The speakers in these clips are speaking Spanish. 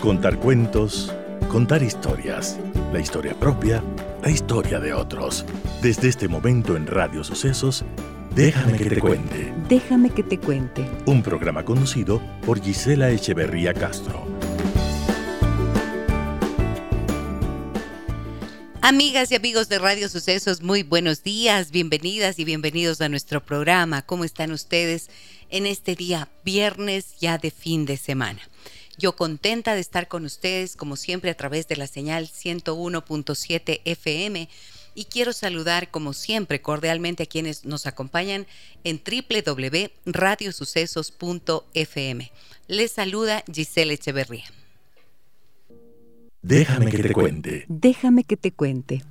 Contar cuentos, contar historias, la historia propia, la historia de otros. Desde este momento en Radio Sucesos, Déjame que te cuente. Déjame que te cuente. Un programa conducido por Gisela Echeverría Castro. Amigas y amigos de Radio Sucesos, muy buenos días, bienvenidas y bienvenidos a nuestro programa. ¿Cómo están ustedes en este día viernes ya de fin de semana? Yo contenta de estar con ustedes, como siempre, a través de la señal 101.7 FM y quiero saludar como siempre cordialmente a quienes nos acompañan en www.radiosucesos.fm. Les saluda Giselle Echeverría. Déjame que te cuente. Déjame que te cuente.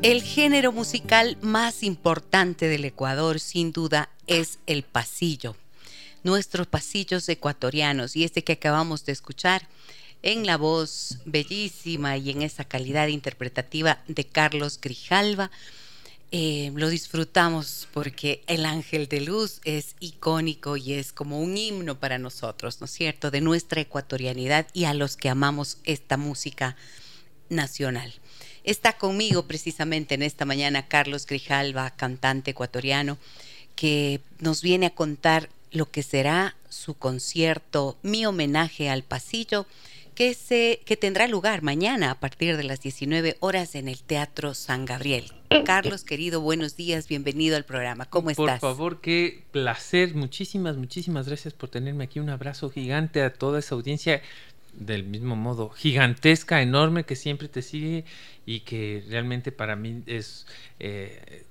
El género musical más importante del Ecuador, sin duda, es el pasillo. Nuestros pasillos ecuatorianos y este que acabamos de escuchar en la voz bellísima y en esa calidad interpretativa de Carlos Grijalva. Eh, lo disfrutamos porque el ángel de luz es icónico y es como un himno para nosotros, ¿no es cierto?, de nuestra ecuatorianidad y a los que amamos esta música nacional. Está conmigo precisamente en esta mañana Carlos Grijalva, cantante ecuatoriano, que nos viene a contar lo que será su concierto, mi homenaje al pasillo, que, se, que tendrá lugar mañana a partir de las 19 horas en el Teatro San Gabriel. Carlos, querido, buenos días, bienvenido al programa. ¿Cómo estás? Por favor, qué placer. Muchísimas, muchísimas gracias por tenerme aquí. Un abrazo gigante a toda esa audiencia del mismo modo gigantesca, enorme que siempre te sigue y que realmente para mí es eh,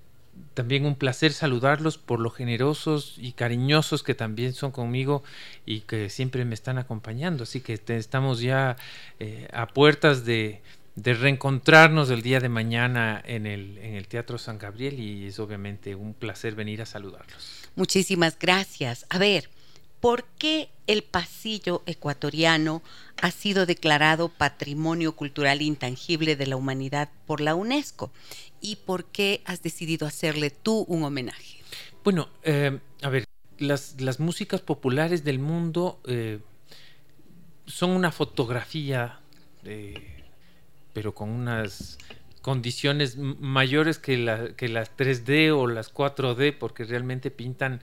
también un placer saludarlos por lo generosos y cariñosos que también son conmigo y que siempre me están acompañando. Así que estamos ya eh, a puertas de, reencontrarnos el día de mañana en el, en el Teatro San Gabriel y es obviamente un placer venir a saludarlos. Muchísimas gracias. A ver, ¿por qué el pasillo ecuatoriano ha sido declarado Patrimonio Cultural Intangible de la Humanidad por la UNESCO? y por qué has decidido hacerle tú un homenaje? Bueno, eh, a ver, las, músicas populares del mundo eh, son una fotografía, eh, pero con unas condiciones mayores que, que las 3D o las 4D, porque realmente pintan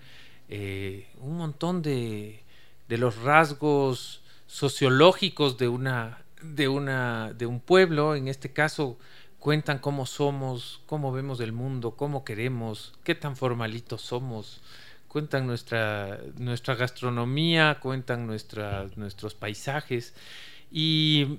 un montón de, de los rasgos sociológicos de una de una de un pueblo. En este caso cuentan cómo somos, cómo vemos el mundo, cómo queremos, qué tan formalitos somos, cuentan nuestra, nuestra gastronomía, cuentan nuestros paisajes. Y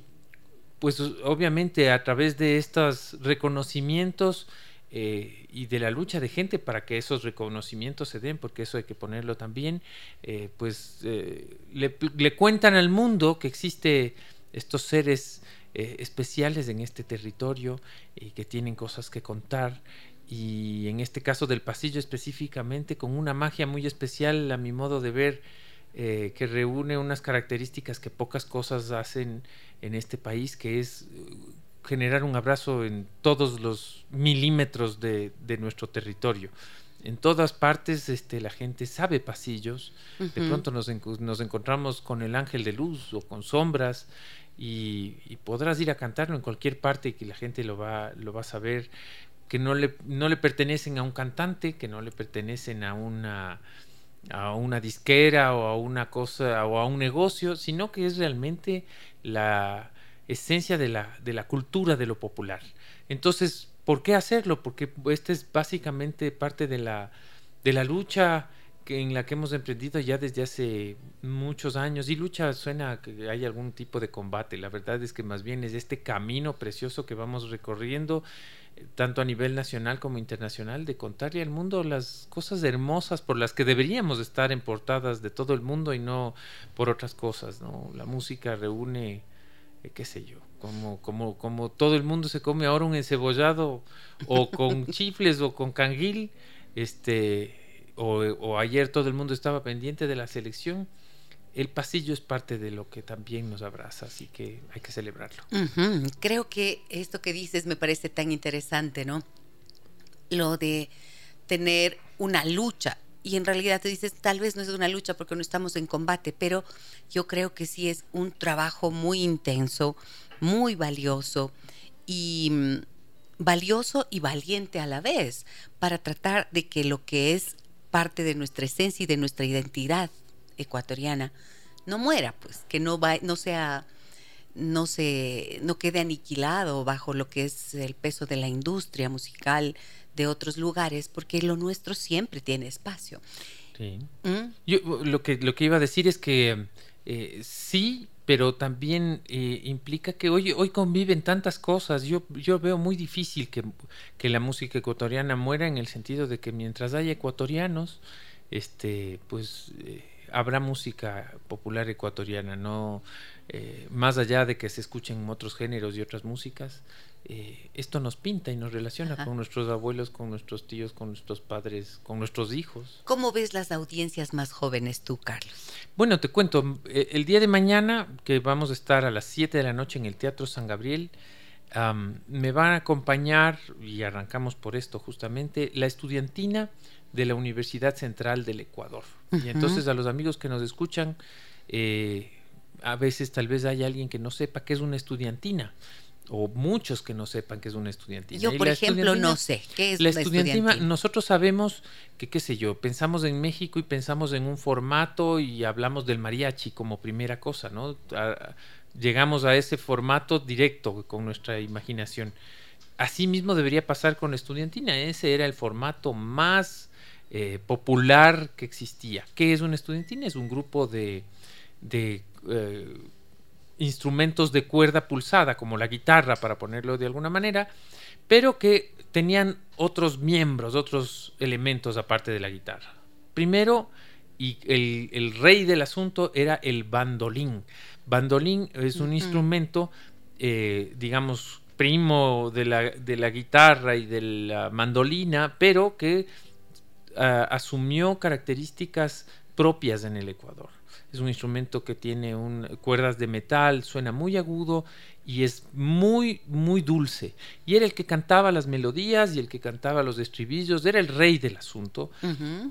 pues obviamente a través de estos reconocimientos eh, y de la lucha de gente para que esos reconocimientos se den, porque eso hay que ponerlo también, eh, pues eh, le, cuentan al mundo que existe estos seres especiales en este territorio y que tienen cosas que contar y en este caso del pasillo específicamente con una magia muy especial a mi modo de ver que reúne unas características que pocas cosas hacen en este país que es generar un abrazo en todos los milímetros de, nuestro territorio. En todas partes este, la gente sabe pasillos, de pronto nos, nos, encontramos con el ángel de luz o con sombras y, podrás ir a cantarlo en cualquier parte y que la gente lo va, lo va a saber, que no le, no le pertenecen a un cantante, que no le pertenecen a una, a una disquera o a una cosa o a un negocio, sino que es realmente la esencia de la, de la cultura de lo popular. Entonces, ¿por qué hacerlo? Porque esta es básicamente parte de la, de la lucha en la que hemos emprendido ya desde hace muchos años. Y lucha suena que hay algún tipo de combate. La verdad es que más bien es este camino precioso que vamos recorriendo, eh, tanto a nivel nacional como internacional, de contarle al mundo las cosas hermosas por las que deberíamos estar en portadas de todo el mundo y no por otras cosas. ¿no? La música reúne, qué sé yo. Como, como, como todo el mundo se come ahora un encebollado o con chifles o con canguil, este, o, ayer todo el mundo estaba pendiente de la selección, el pasillo es parte de lo que también nos abraza, así que hay que celebrarlo. Creo que esto que dices me parece tan interesante, ¿no? Lo de tener una lucha y en realidad te dices, tal vez no es una lucha porque no estamos en combate, pero yo creo que sí es un trabajo muy intenso, muy valioso y mm, valioso y valiente a la vez para tratar de que lo que es parte de nuestra esencia y de nuestra identidad ecuatoriana no muera, pues, que no va, no sea, no se, no quede aniquilado bajo lo que es el peso de la industria musical de otros lugares, porque lo nuestro siempre tiene espacio. Sí. ¿Mm? Yo lo que lo que iba a decir es que eh, sí, pero también eh, implica que hoy, hoy conviven tantas cosas. Yo, yo veo muy difícil que, que, la música ecuatoriana muera en el sentido de que mientras haya ecuatorianos, este, pues eh, habrá música popular ecuatoriana, no eh, más allá de que se escuchen otros géneros y otras músicas. Eh, esto nos pinta y nos relaciona con nuestros abuelos, con nuestros tíos, con nuestros padres, con nuestros hijos. ¿Cómo ves las audiencias más jóvenes tú, Carlos? Bueno, te cuento, eh, el día de mañana, que vamos a estar a las 7 de la noche en el Teatro San Gabriel, me van a acompañar, y arrancamos por esto justamente, la estudiantina de la Universidad Central del Ecuador. Y entonces a los amigos que nos escuchan, eh, a veces tal vez hay alguien que no sepa qué es una estudiantina o muchos que no sepan qué es una estudiantina. Yo, por ejemplo, no sé qué es la estudiantina, Nosotros sabemos que, qué sé yo, pensamos en México y pensamos en un formato y hablamos del mariachi como primera cosa, ¿no? llegamos a ese formato directo con nuestra imaginación. Así mismo debería pasar con la estudiantina. Ese era el formato más eh, popular que existía. ¿Qué es una estudiantina? Es un grupo de, de eh, instrumentos de cuerda pulsada, como la guitarra, para ponerlo de alguna manera, pero que tenían otros miembros, otros elementos aparte de la guitarra. Primero, y el, rey del asunto era el bandolín. Bandolín es un instrumento, eh, digamos, primo de la, de la guitarra y de la mandolina, pero que asumió características propias en el Ecuador. Es un instrumento que tiene cuerdas de metal, suena muy agudo y es muy, muy dulce. Y era el que cantaba las melodías y el que cantaba los estribillos, era el rey del asunto.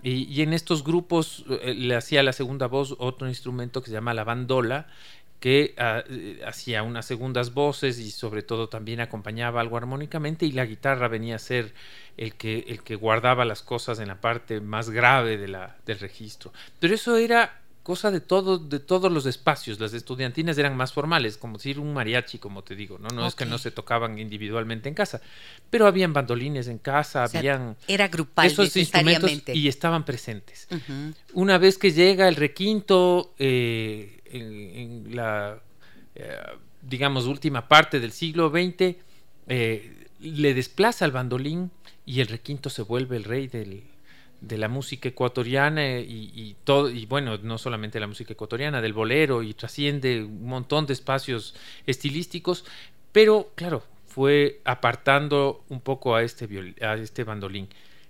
y, en estos grupos eh, le hacía la segunda voz otro instrumento que se llama la bandola, que ah, eh, hacía unas segundas voces y sobre todo también acompañaba algo armónicamente y la guitarra venía a ser el que, el que guardaba las cosas en la parte más grave de la, del registro. Pero eso era cosa de todo, de todos los espacios. Las estudiantinas eran más formales, como decir un mariachi, como te digo, ¿no? No es que no se tocaban individualmente en casa, pero habían bandolines en casa, habían era grupal esos instrumentos y estaban presentes. Una vez que llega el requinto eh, en, la eh, digamos última parte del siglo XX, eh, le desplaza al bandolín y el requinto se vuelve el rey del, de la música ecuatoriana y, todo y bueno no solamente la música ecuatoriana del bolero y trasciende un montón de espacios estilísticos pero claro fue apartando un poco a este a este bandolín.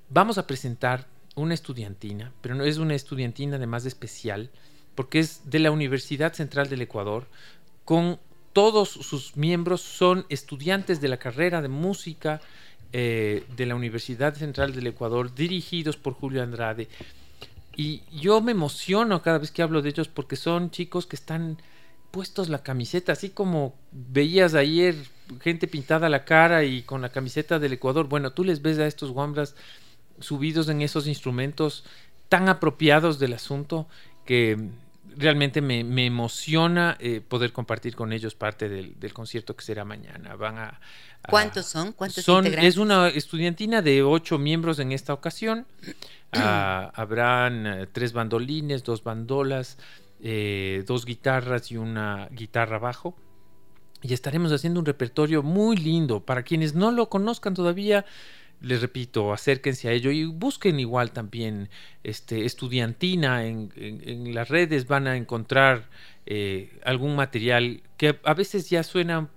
Vamos a presentar una estudiantina pero no es una estudiantina además especial porque es de la Universidad Central del Ecuador con todos sus miembros son estudiantes de la carrera de música eh, de la Universidad Central del Ecuador, dirigidos por Julio Andrade. Y yo me emociono cada vez que hablo de ellos porque son chicos que están puestos la camiseta, así como veías ayer gente pintada la cara y con la camiseta del Ecuador. Bueno, tú les ves a estos guambras subidos en esos instrumentos tan apropiados del asunto que realmente me, emociona eh, poder compartir con ellos parte del, concierto que será mañana. Van a, ¿Cuántos son? ¿Cuántos son, Es una estudiantina de ocho miembros en esta ocasión. Ah, habrán eh, tres bandolines, dos bandolas, eh, dos guitarras y una guitarra bajo. Y estaremos haciendo un repertorio muy lindo. Para quienes no lo conozcan todavía, les repito, acérquense a ello y busquen igual también este, estudiantina en, las redes, van a encontrar eh, algún material que a veces ya suena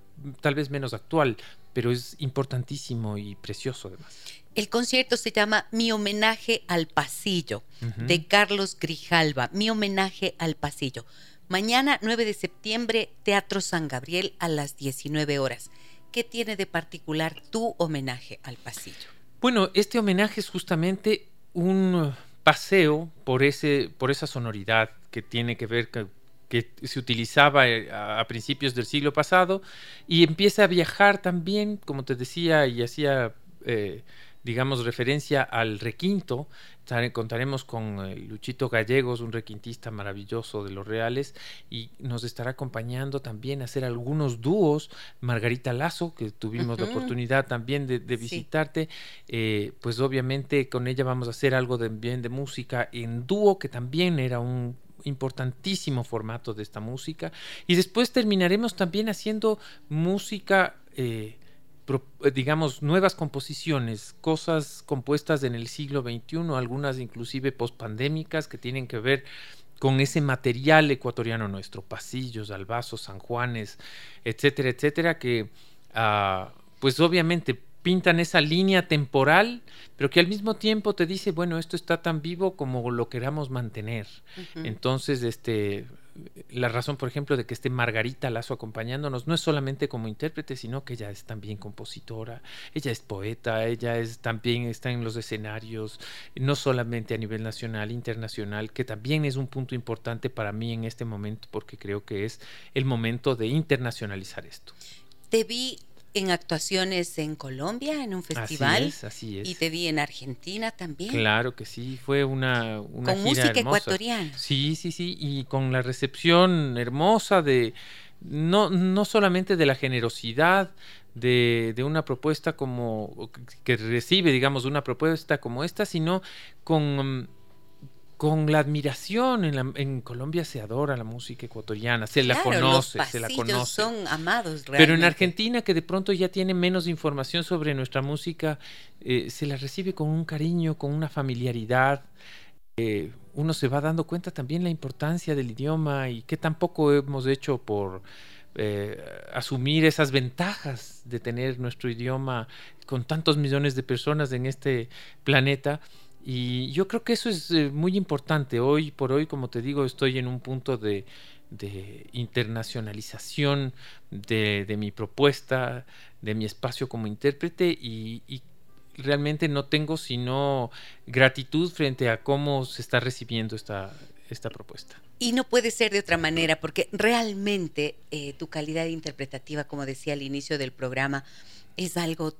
tal vez menos actual, pero es importantísimo y precioso además. El concierto se llama Mi homenaje al pasillo, de Carlos Grijalva, Mi homenaje al pasillo. Mañana, 9 de septiembre, Teatro San Gabriel a las 19 horas. ¿Qué tiene de particular tu homenaje al pasillo? Bueno, este homenaje es justamente un paseo por, ese, por esa sonoridad que tiene que ver que, se utilizaba eh, a, principios del siglo pasado y empieza a viajar también, como te decía, y hacía eh, digamos, referencia al requinto. Contaremos con eh, Luchito Gallegos, un requintista maravilloso de los Reales, y nos estará acompañando también a hacer algunos dúos. Margarita Lazo, que tuvimos la oportunidad también de, visitarte, eh, pues obviamente con ella vamos a hacer algo de, bien de música en dúo, que también era un importantísimo formato de esta música. Y después terminaremos también haciendo música. Eh, digamos, nuevas composiciones, cosas compuestas en el siglo XXI, algunas inclusive pospandémicas que tienen que ver con ese material ecuatoriano nuestro, pasillos, albazos, San Juanes, etcétera, etcétera, que ah, pues obviamente pintan esa línea temporal, pero que al mismo tiempo te dice, bueno, esto está tan vivo como lo queramos mantener. Entonces, este, la razón, por ejemplo, de que esté Margarita Lazo acompañándonos no es solamente como intérprete, sino que ella es también compositora, ella es poeta, ella es también está en los escenarios, no solamente a nivel nacional, internacional, que también es un punto importante para mí en este momento porque creo que es el momento de internacionalizar esto. Te vi en actuaciones en Colombia, en un festival. Así es, así es. Y te vi en Argentina también. Claro que sí, fue una, una Con música ecuatoriana. Sí, sí, sí, y con la recepción hermosa de, no, no solamente de la generosidad de, de una propuesta como, que recibe, digamos, una propuesta como esta, sino con con la admiración. En, en, Colombia se adora la música ecuatoriana, se la conoce, se la conoce. Son amados realmente. Pero en Argentina, que de pronto ya tiene menos información sobre nuestra música, eh, se la recibe con un cariño, con una familiaridad. Eh, uno se va dando cuenta también la importancia del idioma y que tampoco hemos hecho por eh, asumir esas ventajas de tener nuestro idioma con tantos millones de personas en este planeta y yo creo que eso es eh, muy importante. Hoy por hoy, como te digo, estoy en un punto de, internacionalización de, mi propuesta, de mi espacio como intérprete y, realmente no tengo sino gratitud frente a cómo se está recibiendo esta, esta propuesta. Y no puede ser de otra manera, porque realmente eh, tu calidad interpretativa, como decía al inicio del programa, es algo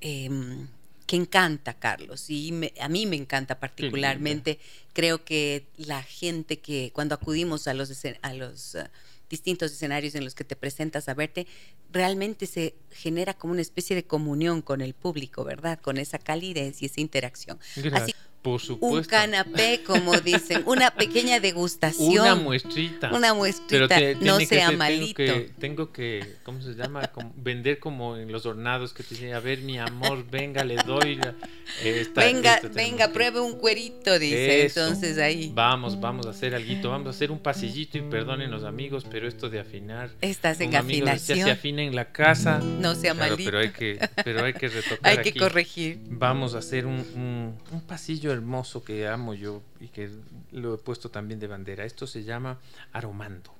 em, que encanta, Carlos, y a mí me encanta particularmente. Creo que la gente que cuando acudimos a los, a los uh, distintos escenarios en los que te presentas a verte, realmente se genera como una especie de comunión con el público, ¿verdad? Con esa calidez y esa interacción. Así un canapé, como dicen, una pequeña degustación. Una muestrita. Una muestrita, no sea malito. Tengo que, tengo que, ¿cómo se llama? vender como en los hornados que te dicen, a ver, mi amor, venga, le doy. venga, venga, pruebe un cuerito, dice. Entonces ahí. Vamos, vamos a hacer algo, vamos a hacer un pasillito y perdonen los amigos, pero esto de afinar. Estás en afinación. se afina en la casa. No sea malito. Pero hay que, pero hay que retocar. hay que corregir. Vamos a hacer un, un, un pasillo hermoso que amo yo y que lo he puesto también de bandera. Esto se llama aromando.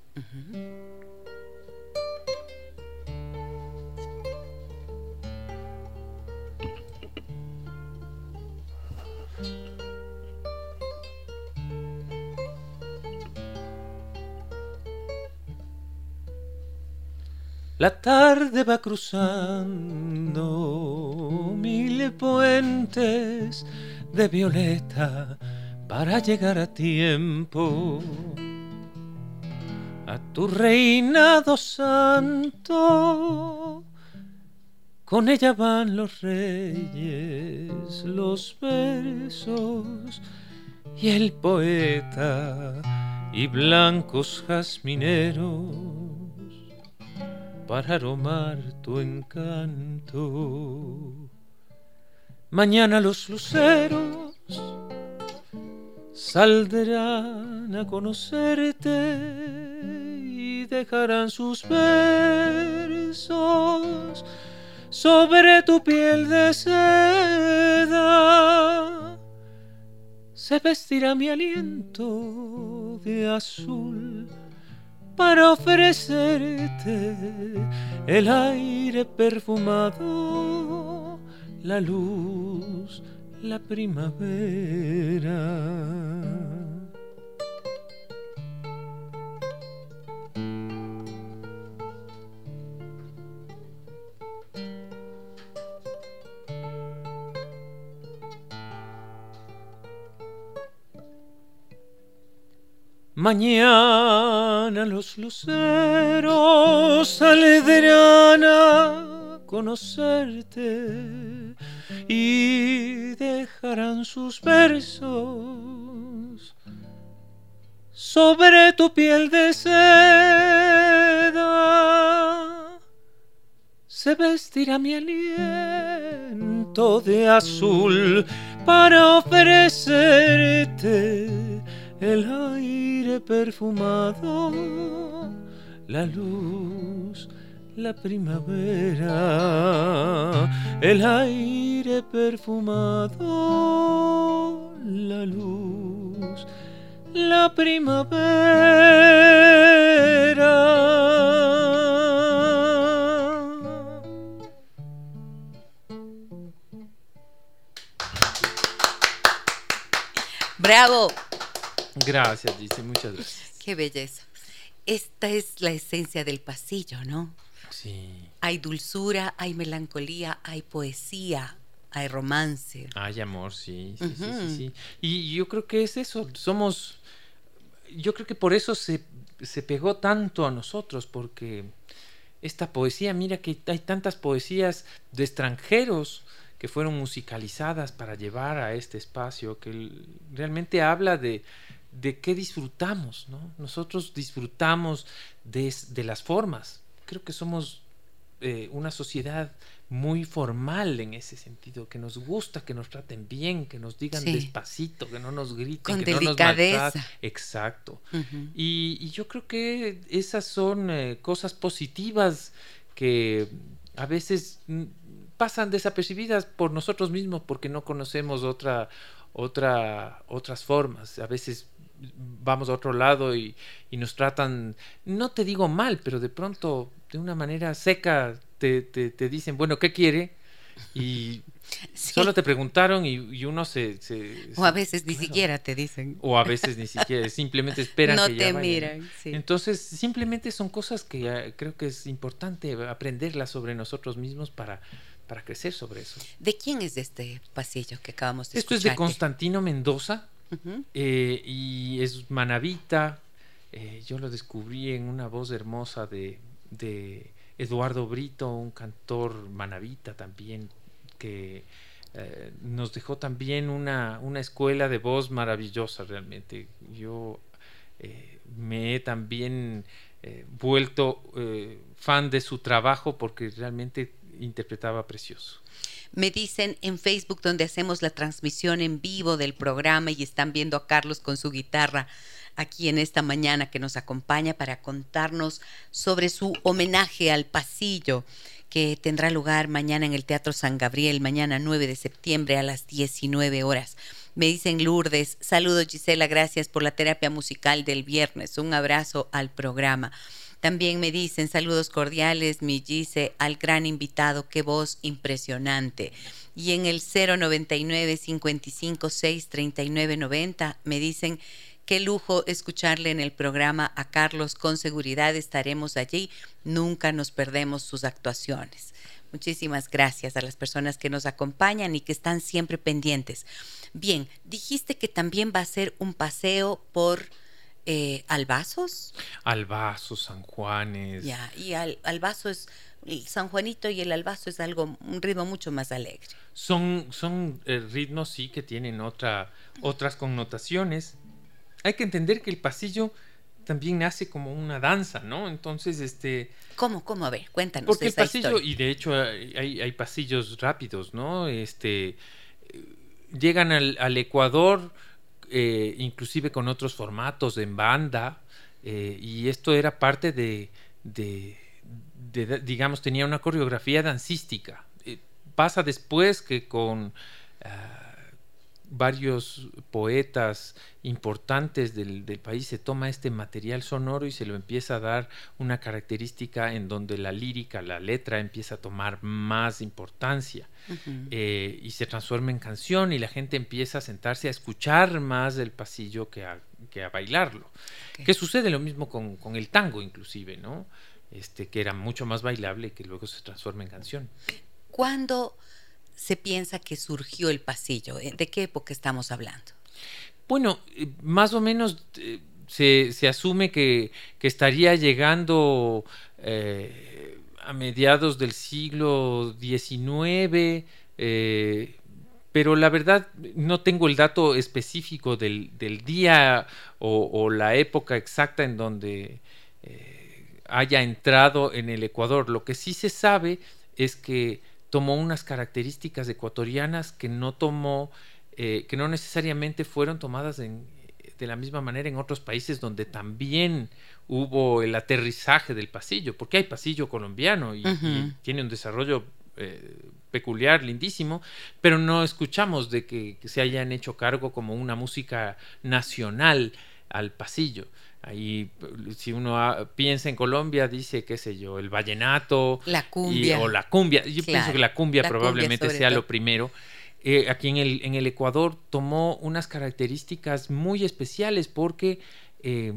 La tarde va cruzando mil puentes de violeta para llegar a tiempo a tu reinado santo. Con ella van los reyes, los versos y el poeta y blancos jazmineros para aromar tu encanto. Mañana los luceros saldrán a conocerte y dejarán sus versos sobre tu piel de seda. Se vestirá mi aliento de azul para ofrecerte el aire perfumado la luz, la primavera. Mañana los luceros saldrán a conocerte y dejarán sus versos sobre tu piel de seda. Se vestirá mi aliento de azul para ofrecerte el aire perfumado, la luz, la primavera, el aire perfumado, la luz, la primavera. Bravo. Gracias, dice, muchas gracias. Qué belleza. Esta es la esencia del pasillo, ¿no? Sí. Hay dulzura, hay melancolía, hay poesía, hay romance. Hay amor, sí, sí, sí, sí, sí. Y yo creo que es eso, somos, yo creo que por eso se, se pegó tanto a nosotros, porque esta poesía, mira que hay tantas poesías de extranjeros que fueron musicalizadas para llevar a este espacio, que realmente habla de, de qué disfrutamos, ¿no? Nosotros disfrutamos de, de las formas. Creo que somos eh, una sociedad muy formal en ese sentido, que nos gusta que nos traten bien, que nos digan despacito, que no nos griten, que no nos maltraten. Exacto. y, yo creo que esas son eh, cosas positivas que a veces mm, pasan desapercibidas por nosotros mismos porque no conocemos otra, otra, otras formas. A veces vamos a otro lado y, nos tratan, no te digo mal, pero de pronto de una manera seca te, te, dicen, bueno, ¿qué quiere? Y solo te preguntaron y, uno se, O a veces ni siquiera te dicen. O a veces ni siquiera, simplemente esperan no que te miran. Entonces, simplemente son cosas que ah, creo que es importante aprenderlas sobre nosotros mismos para, para crecer sobre eso. ¿De quién es este pasillo que acabamos de Esto es de Constantino Mendoza eh, y es manavita. Eh, yo lo descubrí en una voz hermosa de, Eduardo Brito, un cantor manavita también, que eh, nos dejó también una, una, escuela de voz maravillosa realmente. Yo me he también vuelto fan de su trabajo porque realmente interpretaba precioso. Me dicen en Facebook donde hacemos la transmisión en vivo del programa y están viendo a Carlos con su guitarra aquí en esta mañana que nos acompaña para contarnos sobre su homenaje al pasillo que tendrá lugar mañana en el Teatro San Gabriel, mañana 9 de septiembre a las 19 horas. Me dicen Lourdes, saludos Gisela, gracias por la terapia musical del viernes, un abrazo al programa. También me dicen saludos cordiales, mi Gise, al gran invitado, qué voz impresionante. Y en el 099 556 3990 me dicen qué lujo escucharle en el programa a Carlos, con seguridad estaremos allí, nunca nos perdemos sus actuaciones. Muchísimas gracias a las personas que nos acompañan y que están siempre pendientes. Bien, dijiste que también va a ser un paseo por eh, albazos. Albazos, San Juanes. Ya, y al, albazo es, el San Juanito y el albazo es algo, un ritmo mucho más alegre. Son, son eh, ritmos, sí, que tienen otra, otras connotaciones. Hay que entender que el pasillo también nace como una danza, ¿no? Entonces, este... ¿Cómo, cómo? A ver, cuéntanos. Porque el pasillo, y de hecho hay, hay, pasillos rápidos, ¿no? Este, llegan al, al Ecuador eh, inclusive con otros formatos en banda, eh, y esto era parte de, digamos, tenía una coreografía dancística. Eh, pasa después que con, ah, varios poetas importantes del, país se toma este material sonoro y se lo empieza a dar una característica en donde la lírica, la letra empieza a tomar más importancia eh, y se transforma en canción y la gente empieza a sentarse a escuchar más del pasillo que a, que a bailarlo. Que sucede lo mismo con, con, el tango inclusive, ¿no? Este, que era mucho más bailable y que luego se transforma en canción. ¿Cuándo se piensa que surgió el pasillo? ¿De qué época estamos hablando? Bueno, eh, más o menos eh, se, asume que, estaría llegando eh, a mediados del siglo XIX, pero la verdad no tengo el dato específico del, día o, la época exacta en donde haya entrado en el Ecuador. Lo que sí se sabe es que tomó unas características ecuatorianas que no tomó, eh, que no necesariamente fueron tomadas de la misma manera en otros países donde también hubo el aterrizaje del pasillo, porque hay pasillo colombiano y, tiene un desarrollo eh, peculiar, lindísimo, pero no escuchamos de que, se hayan hecho cargo como una música nacional al pasillo. Ahí, si uno piensa en Colombia, dice, qué sé yo, el vallenato. La cumbia. o la cumbia. Yo pienso que la cumbia probablemente sea lo primero. Eh, aquí en el, en el Ecuador tomó unas características muy especiales porque eh,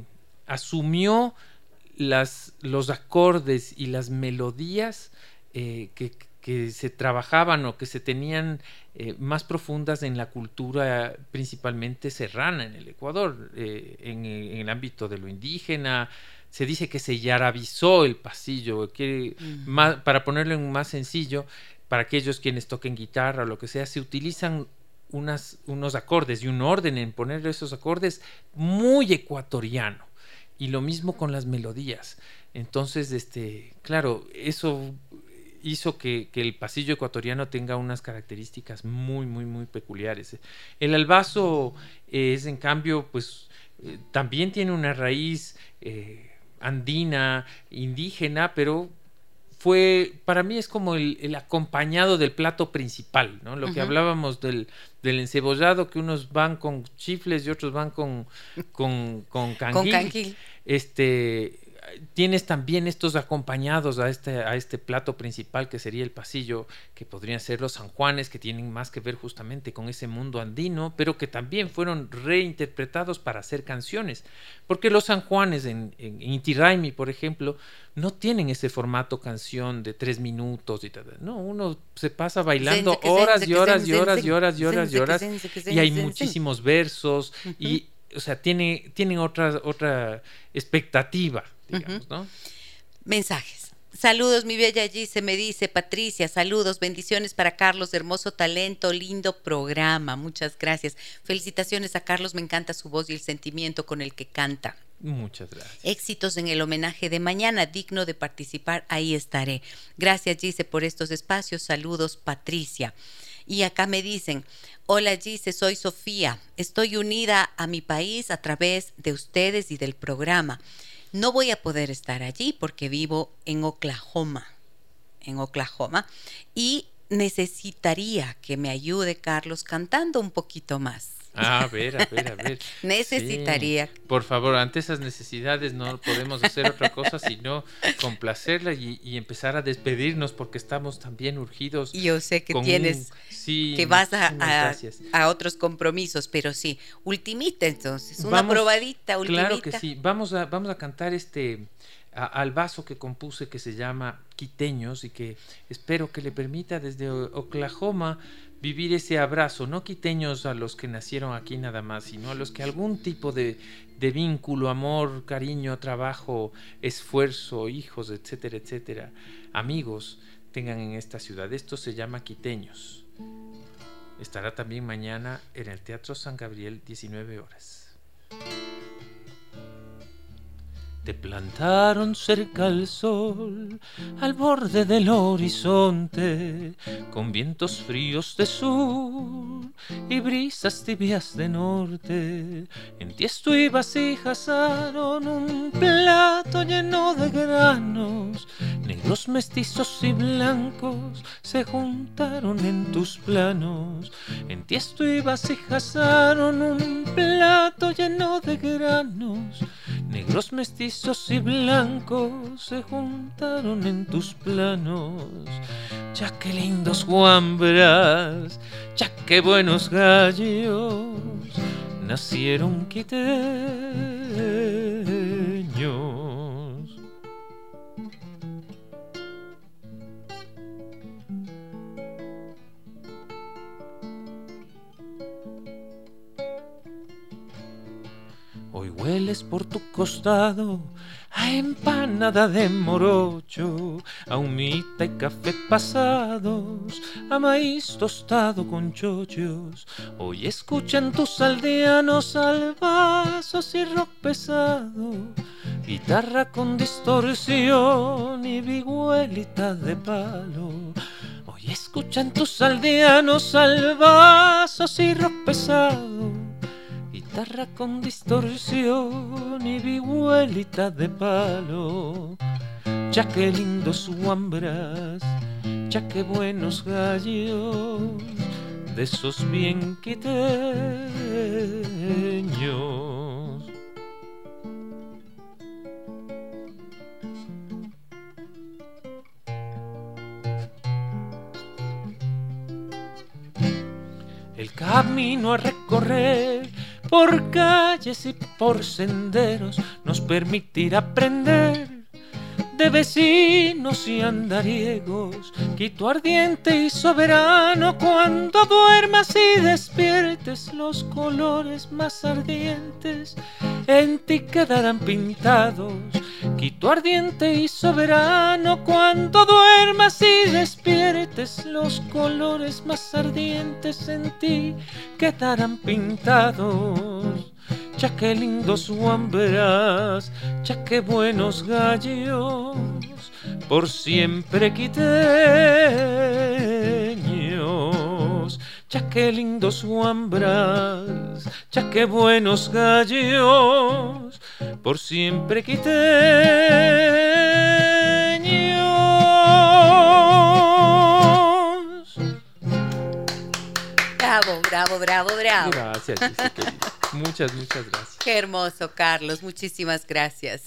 asumió las, los acordes y las melodías eh, que, que se trabajaban o que se tenían eh, más profundas en la cultura principalmente serrana en el Ecuador, eh, en, el ámbito de lo indígena. Se dice que se yarabizó el pasillo, que para ponerlo en más sencillo, para aquellos quienes toquen guitarra o lo que sea, se utilizan unas, unos acordes y un orden en poner esos acordes muy ecuatoriano. Y lo mismo con las melodías. Entonces, este, claro, eso hizo que, el pasillo ecuatoriano tenga unas características muy, muy, muy peculiares. El albazo es, en cambio, pues eh, también tiene una raíz eh, andina, indígena, pero fue, para mí es como el, acompañado del plato principal, ¿no? Lo que hablábamos del, del, encebollado, que unos van con chifles y otros van con, con, con canguil. Con canguil. Este, tienes también estos acompañados a este, a este plato principal que sería el pasillo, que podrían ser los San Juanes, que tienen más que ver justamente con ese mundo andino, pero que también fueron reinterpretados para hacer canciones. Porque los San Juanes en, en Inti Raimi, por ejemplo, no tienen ese formato canción de tres minutos y tal. No, uno se pasa bailando horas y horas y horas y horas y horas y horas y hay muchísimos versos y o sea, tiene, tienen otra, otra expectativa Mensajes. Saludos, mi bella se me dice Patricia, saludos, bendiciones para Carlos, hermoso talento, lindo programa, muchas gracias. Felicitaciones a Carlos, me encanta su voz y el sentimiento con el que canta. Muchas gracias. Éxitos en el homenaje de mañana, digno de participar, ahí estaré. Gracias, Gise, por estos espacios. Saludos, Patricia. Y acá me dicen, hola Gise, soy Sofía, estoy unida a mi país a través de ustedes y del programa no voy a poder estar allí porque vivo en Oklahoma, en Oklahoma, y necesitaría que me ayude Carlos cantando un poquito más. Ah, a ver, a ver, a ver. Necesitaría. Por favor, ante esas necesidades no podemos hacer otra cosa sino complacerla y, empezar a despedirnos porque estamos también urgidos. Yo sé que tienes, que vas a, a, otros compromisos, pero sí, ultimita entonces, una probadita, ultimita. Claro que sí, vamos a, vamos a cantar este al vaso que compuse que se llama Quiteños y que espero que le permita desde Oklahoma vivir ese abrazo, no quiteños a los que nacieron aquí nada más, sino a los que algún tipo de, de vínculo, amor, cariño, trabajo, esfuerzo, hijos, etcétera, etcétera, amigos tengan en esta ciudad. Esto se llama Quiteños. Estará también mañana en el Teatro San Gabriel, 19 horas. Plantaron cerca al sol, al borde del horizonte, con vientos fríos de sur y brisas tibias de norte. En tiesto y vasijas asaron un plato lleno de granos, Negros, mestizos y blancos se juntaron en tus planos. En tiesto y vasijazaron un plato lleno de granos. Negros, mestizos y blancos se juntaron en tus planos. Ya qué lindos guambras, ya qué buenos gallos nacieron quiteños. Por tu costado a empanada de morocho, a humita y café pasados, a maíz tostado con chochos. Hoy escuchan tus aldeanos albazos y rock pesado, guitarra con distorsión y vihuelita de palo. Hoy escuchan tus aldeanos albazos y rock pesado con distorsión y vihuelita de palo. Ya que lindos guambras, ya que buenos gallos, de esos bien quiteños. El camino a recorrer por calles y por senderos nos permitirá aprender de vecinos y andariegos, Quito ardiente y soberano, cuando duermas y despiertes los colores más ardientes en ti quedarán pintados. Quito ardiente y soberano, cuando duermas y despiertes los colores más ardientes en ti quedarán pintados. Ya qué lindos guamberas, ya qué buenos gallos, por siempre quiteños. Ya qué lindos guambras, ya qué buenos gallos, por siempre quiteños. Bravo, bravo, bravo, bravo. Gracias. Muchas, muchas gracias. Qué hermoso, Carlos. Muchísimas gracias.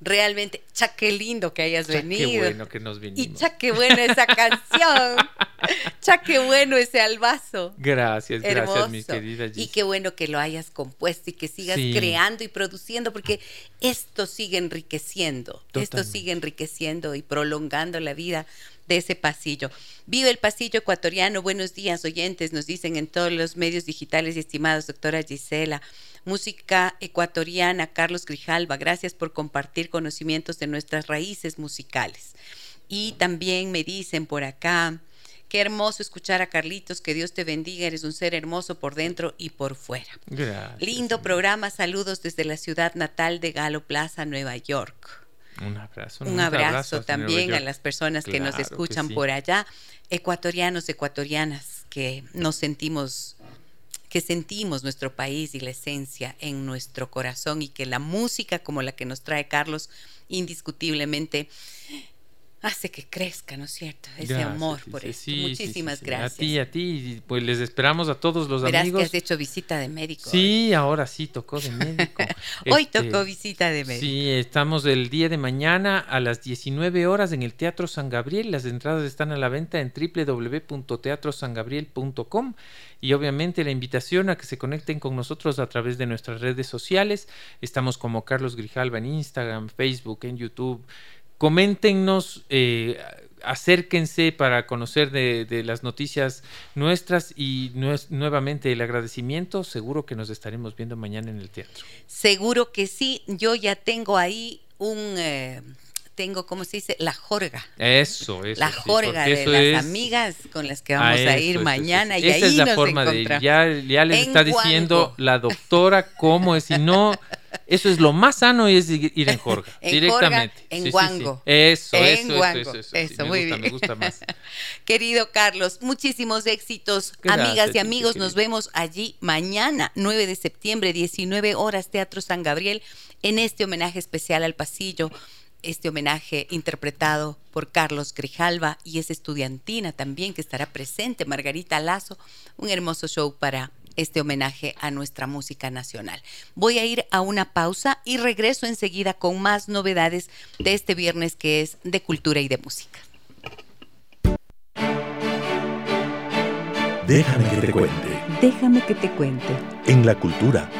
Realmente, cha, qué lindo que hayas Cha, venido. Qué bueno que nos vinimos. Y cha, qué buena esa canción. cha, qué bueno ese albazo. Gracias, gracias, mi querida Y qué bueno que lo hayas compuesto y que sigas Sí. creando y produciendo, porque esto sigue enriqueciendo, esto sigue enriqueciendo y prolongando la vida de ese pasillo. Vive el pasillo ecuatoriano. Buenos días, oyentes, nos dicen en todos los medios digitales, estimados doctora Gisela. Música ecuatoriana, Carlos Grijalva, gracias por compartir conocimientos de nuestras raíces musicales. Y también me dicen por acá, qué hermoso escuchar a Carlitos, que Dios te bendiga, eres un ser hermoso por dentro y por fuera. Gracias. Lindo programa, saludos desde la ciudad natal de Galo Plaza, Nueva York. Un abrazo. Un abrazo también a las personas que nos que escuchan sí. por allá, ecuatorianos, ecuatorianas, que nos sentimos, que sentimos nuestro país y la esencia en nuestro corazón y que la música como la que nos trae Carlos indiscutiblemente hace que crezca, ¿no es cierto? Ese Gracias, amor sí, por sí, esto. sí, sí, Muchísimas gracias. A ti, a ti. Pues les esperamos a todos los Verás amigos. que has hecho visita de médico. Sí, ahora sí tocó de médico. Hoy Este, tocó visita de médico. Sí, estamos el día de mañana a las 19 horas en el Teatro San Gabriel. Las entradas están a la venta en www.teatrosangabriel.com y obviamente la invitación a que se conecten con nosotros a través de nuestras redes sociales. Estamos como Carlos Grijalva en Instagram, Facebook, en YouTube. Coméntenos, eh, acérquense para conocer de, de las noticias nuestras y nuevamente el agradecimiento. Seguro que nos estaremos viendo mañana en el teatro. Seguro que sí. Yo ya tengo ahí un, eh, tengo, ¿cómo se dice? La jorga. Eso, eso. la jorga de las es- amigas con las que Ah, vamos a ir eso, mañana eso. y Esa ahí es la nos forma de ya, ya les En está diciendo la doctora cómo es, si no, eso es lo más sano y es ir en jorga, En directamente. jorga, en Sí, sí, sí. Huango. Eso, En eso, eso, eso, eso, muy gusta, bien. me gusta más. Querido Carlos, muchísimos éxitos. Gracias, Amigas y amigos, nos vemos allí mañana, 9 de septiembre, 19 horas, Teatro San Gabriel, en este homenaje especial al pasillo. este homenaje interpretado por Carlos Grijalva y es estudiantina también que estará presente, Margarita Lazo, un hermoso show para este homenaje a nuestra música nacional. Voy a ir a una pausa y regreso enseguida con más novedades de este viernes que es de cultura y de música. Déjame que te cuente. Déjame que te cuente. En la cultura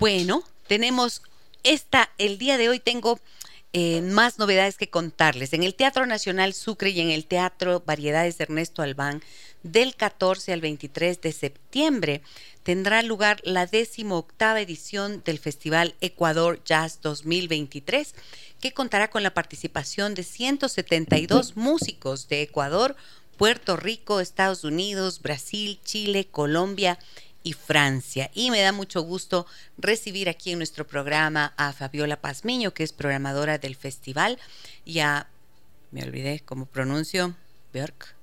Bueno, tenemos esta, el día de hoy tengo eh, más novedades que contarles. En el Teatro Nacional Sucre y en el Teatro Variedades de Ernesto Albán, del 14 al 23 de septiembre, tendrá lugar la 18 edición del Festival Ecuador Jazz 2023, que contará con la participación de 172 músicos de Ecuador, Puerto Rico, Estados Unidos, Brasil, Chile, Colombia y Francia. Y me da mucho gusto recibir aquí en nuestro programa a Fabiola Pazmiño, que es programadora del festival, y a, me olvidé cómo pronuncio, Björk.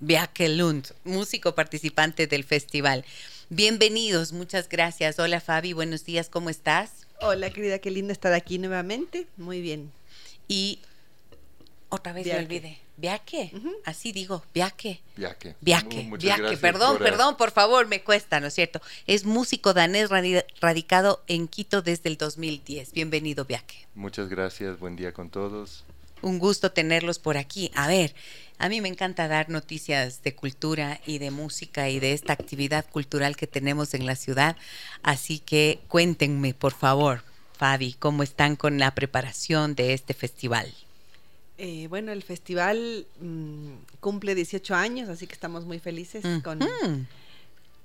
Biake Lund. músico participante del festival. Bienvenidos, muchas gracias. Hola Fabi, buenos días, ¿cómo estás? Hola querida, qué lindo estar aquí nuevamente. Muy bien. Y otra vez me olvidé. Viaque, así digo, Viaque. Viaque. Viaque, Viaque, perdón, perdón, por favor, me cuesta, ¿no es cierto? Es músico danés radicado en Quito desde el 2010. Bienvenido, Viaque. Muchas gracias, buen día con todos. Un gusto tenerlos por aquí. A ver, a mí me encanta dar noticias de cultura y de música y de esta actividad cultural que tenemos en la ciudad, así que cuéntenme, por favor, Fabi, cómo están con la preparación de este festival. Eh, bueno, el festival mm, cumple 18 años, así que estamos muy felices con,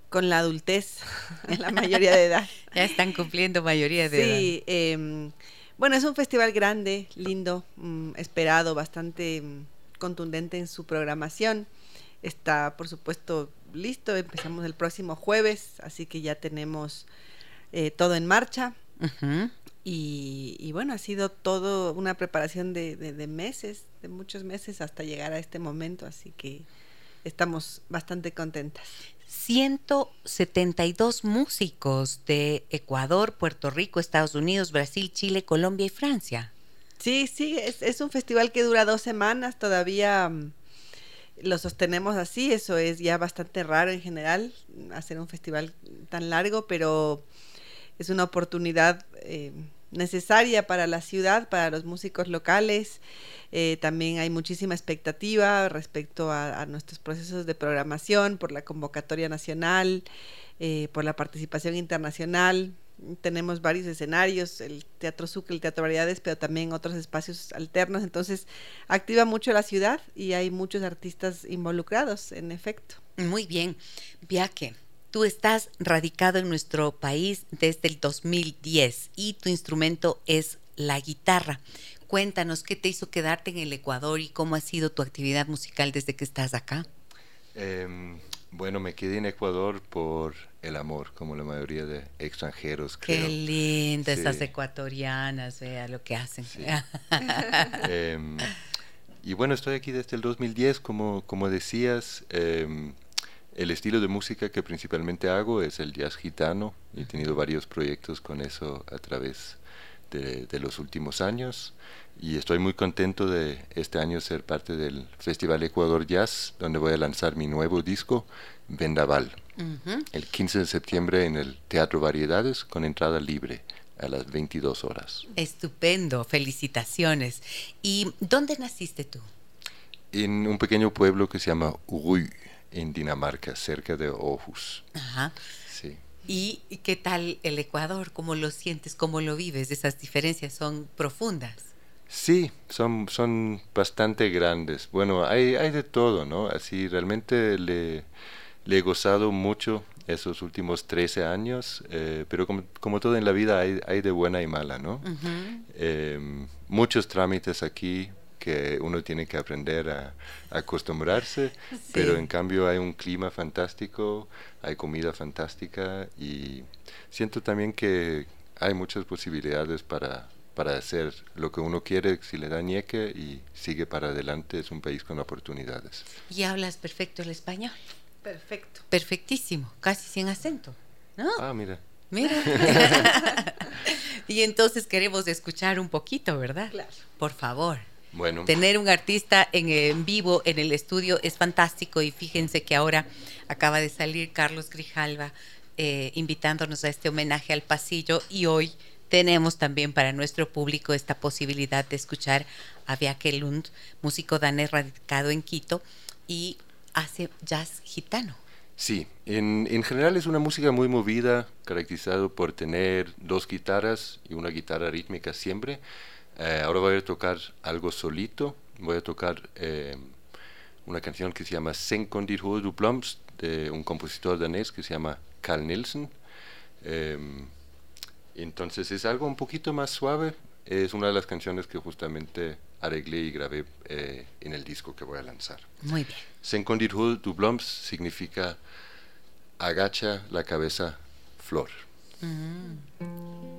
con la adultez, la mayoría de edad. ya están cumpliendo mayoría de edad. Sí, em, bueno, es un festival grande, lindo, mm, esperado, bastante mm, contundente en su programación. Está, por supuesto, listo. Empezamos el próximo jueves, así que ya tenemos eh, todo en marcha. Y, bueno, ha sido todo una preparación de, meses, de muchos meses hasta llegar a este momento, así que estamos bastante contentas. 172 músicos de Ecuador, Puerto Rico, Estados Unidos, Brasil, Chile, Colombia y Francia. Sí, sí, es, es un festival que dura dos semanas, todavía mm, lo sostenemos así, eso es ya bastante raro en general, hacer un festival tan largo, pero es una oportunidad eh, necesaria para la ciudad, para los músicos locales. Eh, también hay muchísima expectativa respecto a, nuestros procesos de programación por la convocatoria nacional, eh, por la participación internacional. Tenemos varios escenarios, el Teatro Sucre, el Teatro Variedades, pero también otros espacios alternos. Entonces, activa mucho la ciudad y hay muchos artistas involucrados, en efecto. Muy bien. Viaque, Tú estás radicado en nuestro país desde el 2010 y tu instrumento es la guitarra. Cuéntanos qué te hizo quedarte en el Ecuador y cómo ha sido tu actividad musical desde que estás acá. Em, bueno, me quedé en Ecuador por el amor, como la mayoría de extranjeros. Creo. Qué lindo esas ecuatorianas, vea lo que hacen. Em, y bueno, estoy aquí desde el 2010, como, como decías. Em, el estilo de música que principalmente hago es el jazz gitano. He tenido varios proyectos con eso a través de, los últimos años y estoy muy contento de este año ser parte del Festival Ecuador Jazz, donde voy a lanzar mi nuevo disco, Vendaval, el 15 de septiembre en el Teatro Variedades con entrada libre a las 22 horas. Estupendo, felicitaciones. ¿Y dónde naciste tú? En un pequeño pueblo que se llama Uruy en Dinamarca, cerca de Aarhus. Ajá. ¿Y qué tal el Ecuador? ¿Cómo lo sientes? ¿Cómo lo vives? Esas diferencias son profundas. Sí, son, son bastante grandes. Bueno, hay, hay de todo, ¿no? Así realmente le, he gozado mucho esos últimos 13 años, eh, pero como, como, todo en la vida hay, hay de buena y mala, ¿no? Em, muchos trámites aquí que uno tiene que aprender a, acostumbrarse, pero en cambio hay un clima fantástico, hay comida fantástica y siento también que hay muchas posibilidades para, para hacer lo que uno quiere si le da ñeque y sigue para adelante. Es un país con oportunidades. Y hablas perfecto el español. Perfecto. Perfectísimo, casi sin acento. ¿no? Ah, mira. Mira. y entonces queremos escuchar un poquito, ¿verdad? Claro. Por favor. Bueno. Tener un artista en, en, vivo en el estudio es fantástico y fíjense que ahora acaba de salir Carlos Grijalva eh, invitándonos a este homenaje al pasillo y hoy tenemos también para nuestro público esta posibilidad de escuchar a Viake Lund, músico danés radicado en Quito y hace jazz gitano. Sí, en, en, general es una música muy movida, caracterizado por tener dos guitarras y una guitarra rítmica siempre. Eh, ahora voy a tocar algo solito, voy a tocar eh, una canción que se llama Sen Kondir du Blomst, de un compositor danés que se llama Carl Nielsen. Eh, entonces es algo un poquito más suave, es una de las canciones que justamente arreglé y grabé eh, en el disco que voy a lanzar. Muy bien. Senkondir du Bloms significa agacha la cabeza flor. Mm.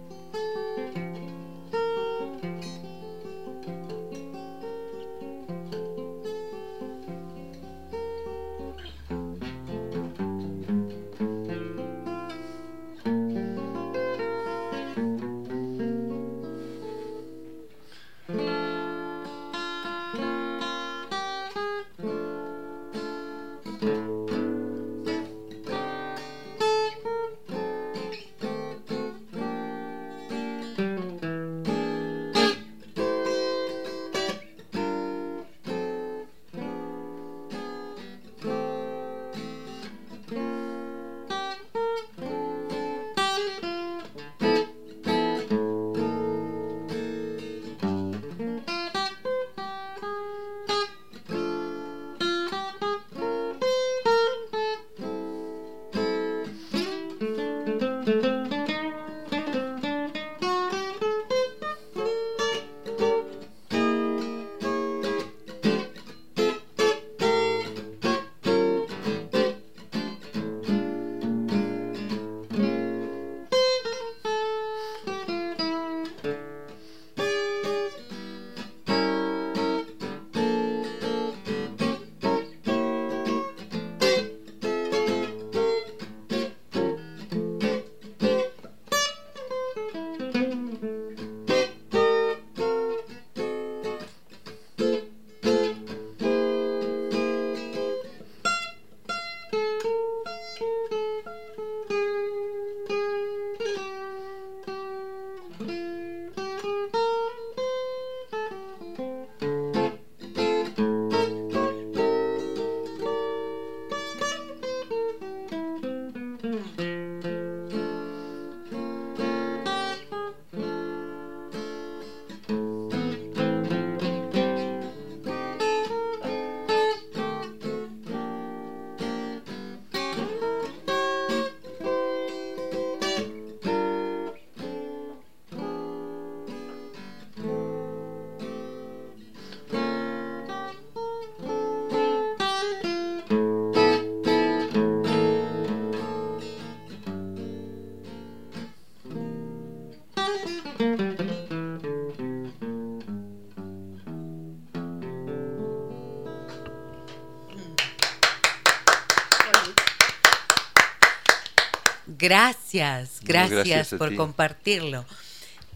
Gracias, gracias, por ti. compartirlo.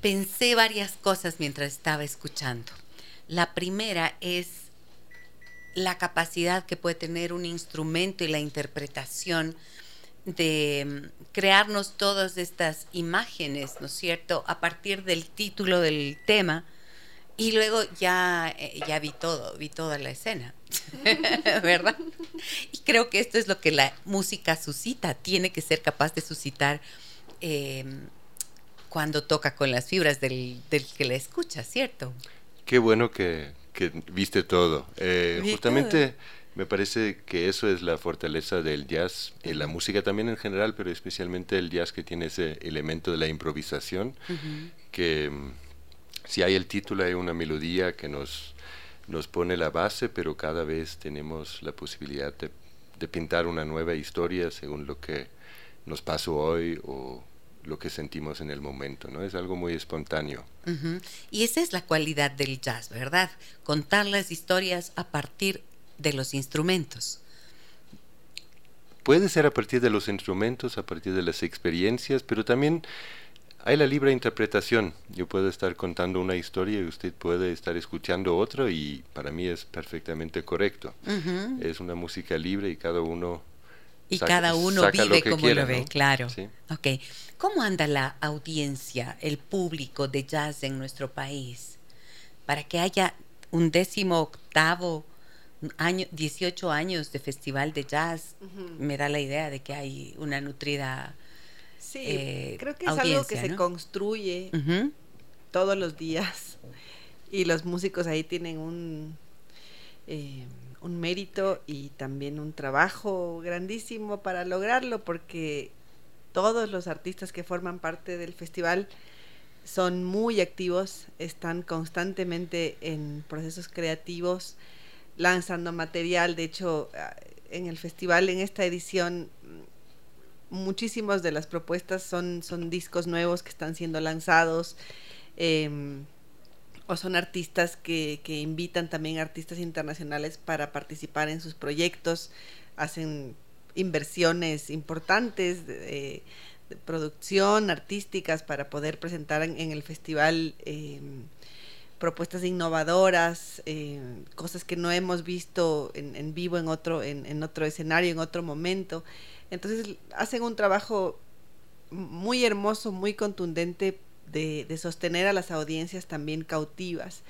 Pensé varias cosas mientras estaba escuchando. La primera es la capacidad que puede tener un instrumento y la interpretación de mm, crearnos todas estas imágenes, ¿no es cierto?, a partir del título del tema. Y luego ya, eh, ya vi todo, vi toda la escena, ¿verdad? Y creo que esto es lo que la música suscita, tiene que ser capaz de suscitar eh, cuando toca con las fibras del, del, que la escucha, ¿cierto? Qué bueno que, que viste todo. Eh, Vi justamente todo. me parece que eso es la fortaleza del jazz y la música también en general, pero especialmente el jazz que tiene ese elemento de la improvisación, que si hay el título, hay una melodía que nos nos pone la base, pero cada vez tenemos la posibilidad de, de pintar una nueva historia según lo que nos pasó hoy o lo que sentimos en el momento, ¿no? Es algo muy espontáneo. Y esa es la cualidad del jazz, ¿verdad? Contar las historias a partir de los instrumentos. Puede ser a partir de los instrumentos, a partir de las experiencias, pero también hay la libre interpretación. Yo puedo estar contando una historia y usted puede estar escuchando otra y para mí es perfectamente correcto. Es una música libre y cada uno y cada uno vive como lo ve, claro. Okay. ¿Cómo anda la audiencia, el público de jazz en nuestro país? Para que haya un décimo octavo año, 18 años de festival de jazz, me da la idea de que hay una nutrida. Sí, eh, creo que es algo que se construye todos los días y los músicos ahí tienen un. Eh, un mérito y también un trabajo grandísimo para lograrlo porque todos los artistas que forman parte del festival son muy activos, están constantemente en procesos creativos, lanzando material. De hecho, ah, en el festival, en esta edición, muchísimas de las propuestas son, son discos nuevos que están siendo lanzados. Em, o son artistas que, que invitan también artistas internacionales para participar en sus proyectos, hacen inversiones importantes de, producción artísticas para poder presentar en, el festival em, propuestas innovadoras, em, cosas que no hemos visto en, en vivo en otro, en, en, otro escenario, en otro momento. Entonces hacen un trabajo muy hermoso, muy contundente de, sostener a las audiencias también cautivas.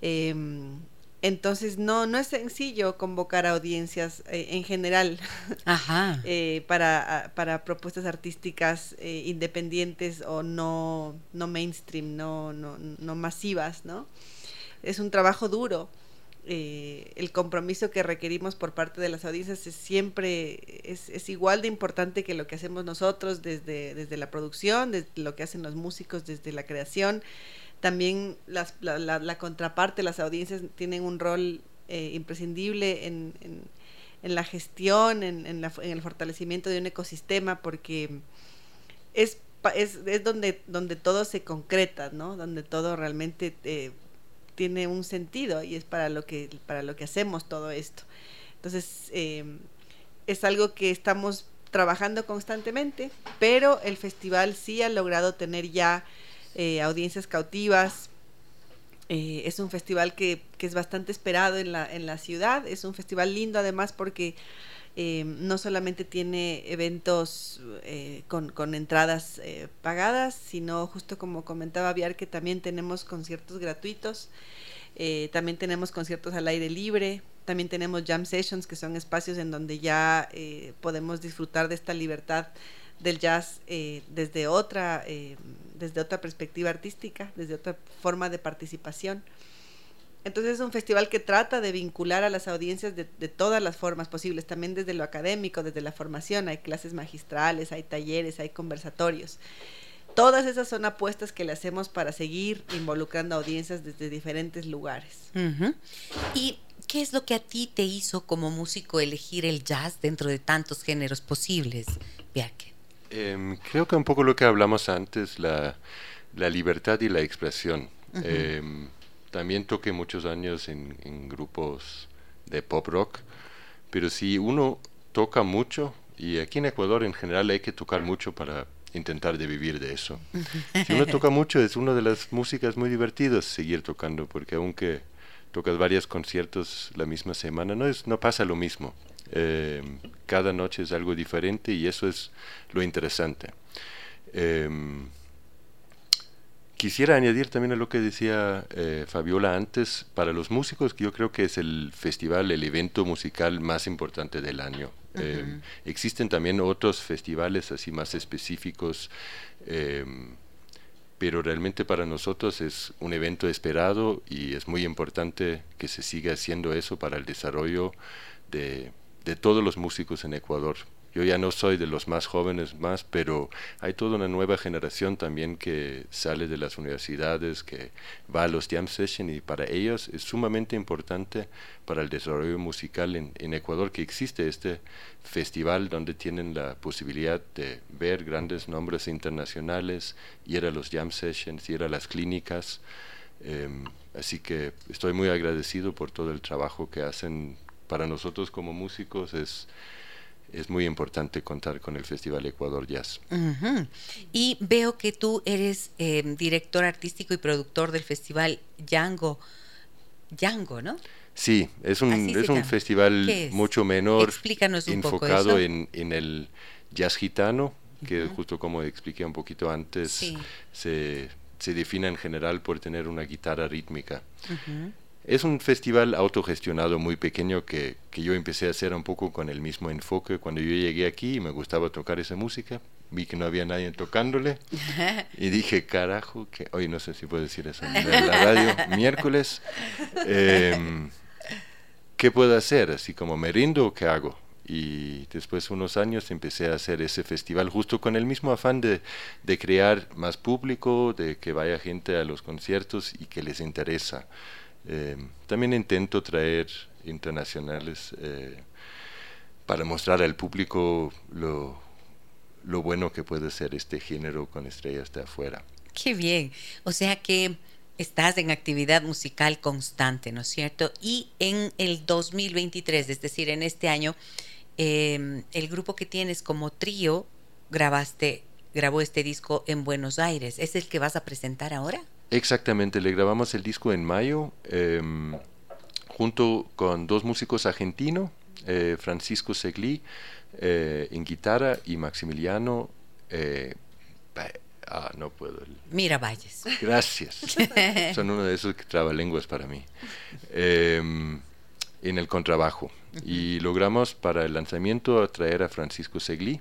Em, entonces no, no es sencillo convocar a audiencias eh, en general eh, para, para, propuestas artísticas eh, independientes o no, no mainstream, no, no, no masivas, ¿no? Es un trabajo duro. Eh, el compromiso que requerimos por parte de las audiencias es siempre es, igual de importante que lo que hacemos nosotros desde, desde la producción, desde lo que hacen los músicos, desde la creación. También las, la, contraparte, las audiencias tienen un rol eh, imprescindible en, en, la gestión, en, en, el fortalecimiento de un ecosistema, porque es, es, es donde, donde todo se concreta, ¿no? Donde todo realmente... Eh, tiene un sentido y es para lo que, para lo que hacemos todo esto. Entonces, eh, es algo que estamos trabajando constantemente, pero el festival sí ha logrado tener ya eh, audiencias cautivas. Eh, es un festival que, que, es bastante esperado en la, en la ciudad, es un festival lindo además porque no solamente tiene eventos con, con, entradas pagadas, sino justo como comentaba Viar que también tenemos conciertos gratuitos eh, también tenemos conciertos al aire libre, también tenemos jam sessions, que son espacios en donde ya eh, podemos disfrutar de esta libertad del jazz eh, desde, otra, desde otra perspectiva artística, desde otra forma de participación. Entonces es un festival que trata de vincular a las audiencias de, de, todas las formas posibles, también desde lo académico, desde la formación, hay clases magistrales, hay talleres, hay conversatorios todas esas son apuestas que le hacemos para seguir involucrando audiencias desde diferentes lugares. ¿Y qué es lo que a ti te hizo como músico elegir el jazz dentro de tantos géneros posibles, Bjarke? Em, creo que un poco lo que hablamos antes, la, libertad y la expresión. También toqué muchos años en, en grupos de pop rock, pero si uno toca mucho, y aquí en Ecuador en general hay que tocar mucho para intentar de vivir de eso. Si uno toca mucho, es una de las músicas muy divertidas seguir tocando, porque aunque tocas varios conciertos la misma semana, no, es, no pasa lo mismo. Eh, cada noche es algo diferente y eso es lo interesante. Em, quisiera añadir también a lo que decía eh, Fabiola antes, para los músicos, que yo creo que es el festival, el evento musical más importante del año. Em, existen también otros festivales así más específicos, em, pero realmente para nosotros es un evento esperado y es muy importante que se siga haciendo eso para el desarrollo de, todos los músicos en Ecuador, yo ya no soy de los más jóvenes más, pero hay toda una nueva generación también que sale de las universidades, que va a los jam sessions y para ellos es sumamente importante para el desarrollo musical en, Ecuador que existe este festival donde tienen la posibilidad de ver grandes nombres internacionales, ir a los jam sessions, ir a las clínicas. Em, así que estoy muy agradecido por todo el trabajo que hacen para nosotros como músicos. Es, es muy importante contar con el Festival Ecuador Jazz. Y veo que tú eres em, director artístico y productor del Festival Django. Django, ¿no? Sí, es un, es un festival mucho menor, enfocado en, en, el jazz gitano, que justo como expliqué un poquito antes, se, se, define en general por tener una guitarra rítmica. Es un festival autogestionado muy pequeño que, que, yo empecé a hacer un poco con el mismo enfoque. Cuando yo llegué aquí y me gustaba tocar esa música, vi que no había nadie tocándole y dije, carajo, que hoy no sé si puedo decir eso en la radio, miércoles. Eh, ¿qué puedo hacer? Así como me rindo o qué hago. Y después de unos años empecé a hacer ese festival justo con el mismo afán de, de crear más público, de que vaya gente a los conciertos y que les interesa. Eh, también intento traer internacionales eh, para mostrar al público lo, lo bueno que puede ser este género con estrellas de afuera. Qué bien. O sea que estás en actividad musical constante, ¿no es cierto? Y en el 2023, es decir, en este año, em, el grupo que tienes como trío grabaste, grabó este disco en Buenos Aires. ¿Es el que vas a presentar ahora? Exactamente, le grabamos el disco en mayo em, junto con dos músicos argentinos, eh, Francisco Segli eh, en guitarra y Maximiliano eh, Ah, no puedo. Mira Valles. Gracias. Son uno de esos trabalenguas para mí. Em, en el contrabajo. Y logramos para el lanzamiento traer a Francisco Segli.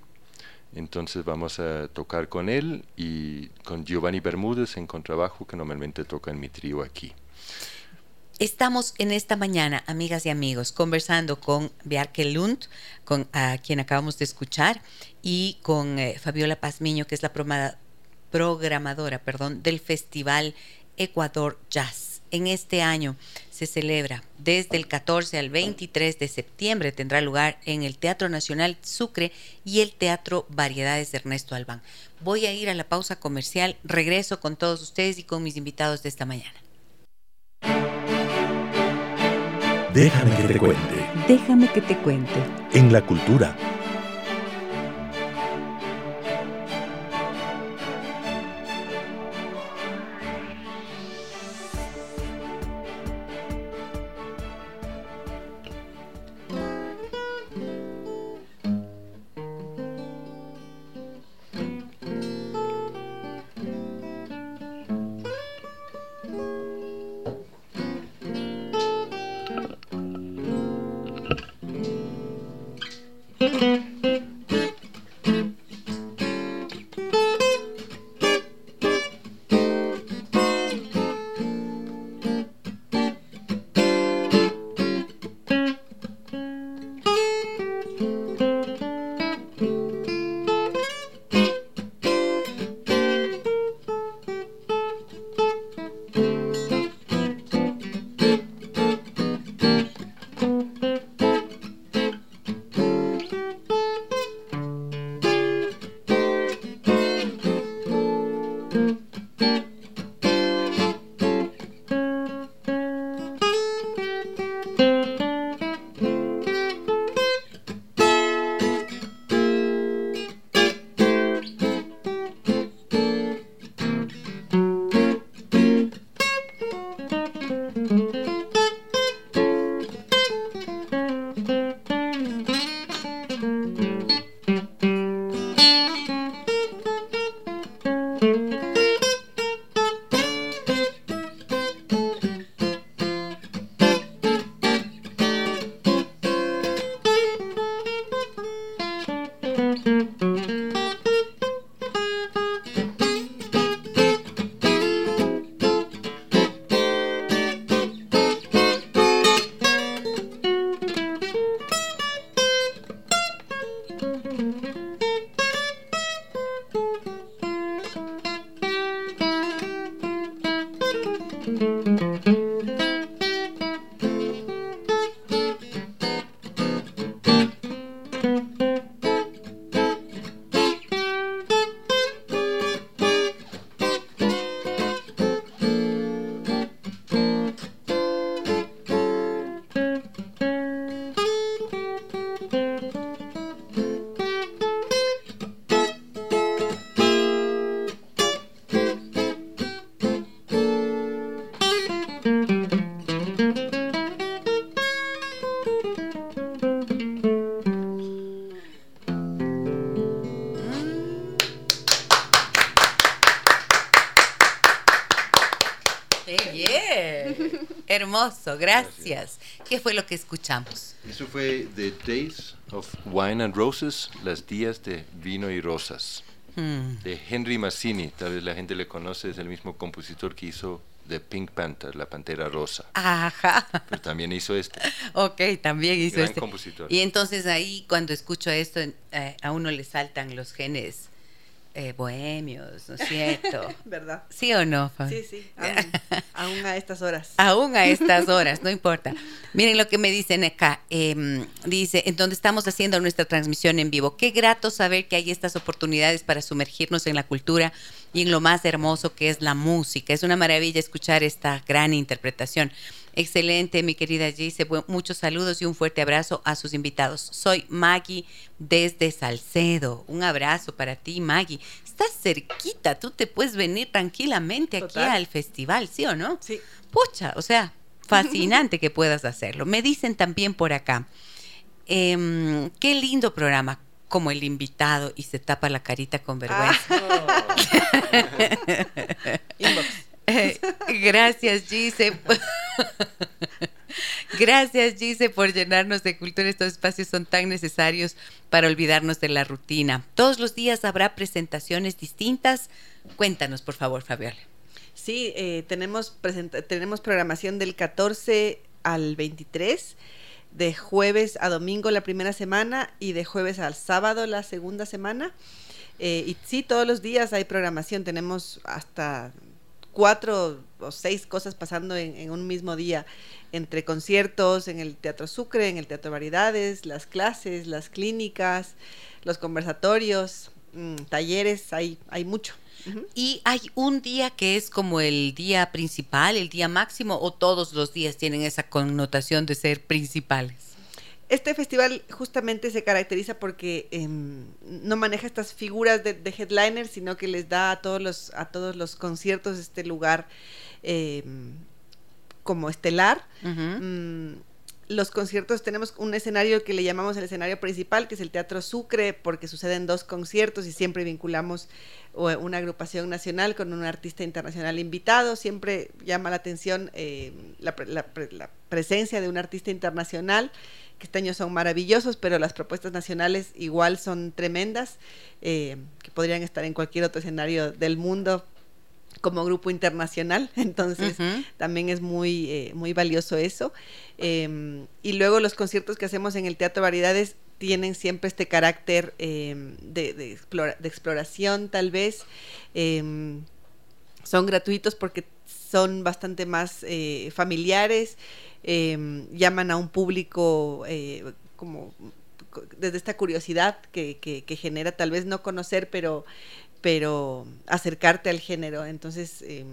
Entonces vamos a tocar con él y con Giovanni Bermúdez en contrabajo, que normalmente toca en mi trío aquí. Estamos en esta mañana, amigas y amigos, conversando con Bjarke Lund, con, a quien acabamos de escuchar, y con eh, Fabiola Pazmiño, que es la programadora perdón, del Festival Ecuador Jazz. En este año se celebra desde el 14 al 23 de septiembre, tendrá lugar en el Teatro Nacional Sucre y el Teatro Variedades de Ernesto Albán. Voy a ir a la pausa comercial, regreso con todos ustedes y con mis invitados de esta mañana. Déjame que te cuente. Déjame que te cuente. En la cultura Hermoso, gracias. ¿Qué fue lo que escuchamos? Eso fue The Days of Wine and Roses, las días de vino y rosas, Mm. de Henry Mazzini. Tal vez la gente le conoce, es el mismo compositor que hizo The Pink Panther, la Pantera Rosa. Ajá. Pero también hizo este. Ok, también hizo Gran este. compositor. Y entonces ahí cuando escucho esto, eh, a uno le saltan los genes eh, bohemios, ¿no es cierto? ¿Verdad? ¿Sí o no? Sí, sí, aún, aún a estas horas. Aún a estas horas, no importa. Miren lo que me dicen acá. eh, dice, en donde estamos haciendo nuestra transmisión en vivo. Qué grato saber que hay estas oportunidades para sumergirnos en la cultura y en lo más hermoso que es la música. Es una maravilla escuchar esta gran interpretación. Excelente, mi querida Gise. Muchos saludos y un fuerte abrazo a sus invitados. Soy Maggie desde Salcedo. Un abrazo para ti, Maggie. Estás cerquita, tú te puedes venir tranquilamente aquí al festival, ¿sí o no? Sí. Pucha, o sea, fascinante que puedas hacerlo. Me dicen también por acá, em, qué lindo programa, como el invitado y se tapa la carita con vergüenza. Inbox. Eh, Gracias, Gise. Gracias, Gise, por llenarnos de cultura. Estos espacios son tan necesarios para olvidarnos de la rutina. Todos los días habrá presentaciones distintas. Cuéntanos, por favor, Fabiola. Sí, eh, tenemos, presenta- tenemos programación del 14 al 23, de jueves a domingo la primera semana y de jueves al sábado la segunda semana. Eh, y sí, todos los días hay programación, tenemos hasta cuatro o seis cosas pasando en, en un mismo día, entre conciertos en el Teatro Sucre, en el Teatro Variedades, las clases, las clínicas, los conversatorios, mm, talleres, hay, hay mucho. ¿Y hay un día que es como el día principal, el día máximo, o todos los días tienen esa connotación de ser principales? Este festival justamente se caracteriza porque em, no maneja estas figuras de, de headliners, sino que les da a todos los, a todos los conciertos este lugar em, como estelar. Mm, los conciertos tenemos un escenario que le llamamos el escenario principal, que es el Teatro Sucre, porque suceden dos conciertos y siempre vinculamos o, una agrupación nacional con un artista internacional invitado. Siempre llama la atención eh, la, la la presencia de un artista internacional, que este año son maravillosos, pero las propuestas nacionales igual son tremendas, eh, que podrían estar en cualquier otro escenario del mundo como grupo internacional. Entonces, también es muy, eh, muy valioso eso. Eh, y luego los conciertos que hacemos en el Teatro Variedades tienen siempre este carácter eh, de, de explora- de exploración, tal vez. Eh, son gratuitos porque son bastante más eh, familiares, llaman a un público eh, como co- desde esta curiosidad que, que- que genera tal vez no conocer, pero, pero acercarte al género. Entonces, eh,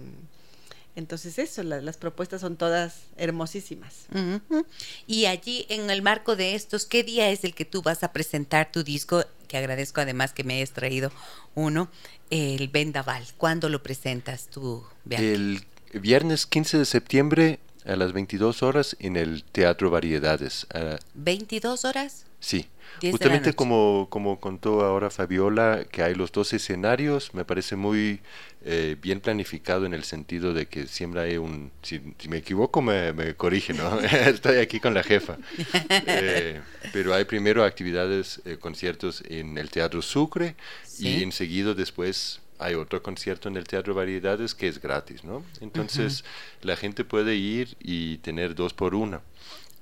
entonces eso, la- las propuestas son todas hermosísimas. Y allí, en el marco de estos, ¿qué día es el que tú vas a presentar tu disco? Que agradezco además que me hayas traído uno, el Vendaval. ¿Cuándo lo presentas tú, Bianca? El viernes 15 de septiembre a las 22 horas en el Teatro Variedades. Ah, ¿22 horas? Sí, 10 de la justamente como, como contó ahora Fabiola, que hay los dos escenarios, me parece muy eh, bien planificado en el sentido de que siempre hay un, si, si me equivoco me, me corrige, ¿no? Estoy aquí con la jefa. Eh, pero hay primero actividades, eh, conciertos en el Teatro Sucre Sí. y enseguida después hay otro concierto en el Teatro Variedades que es gratis, ¿no? Entonces la gente puede ir y tener dos por una.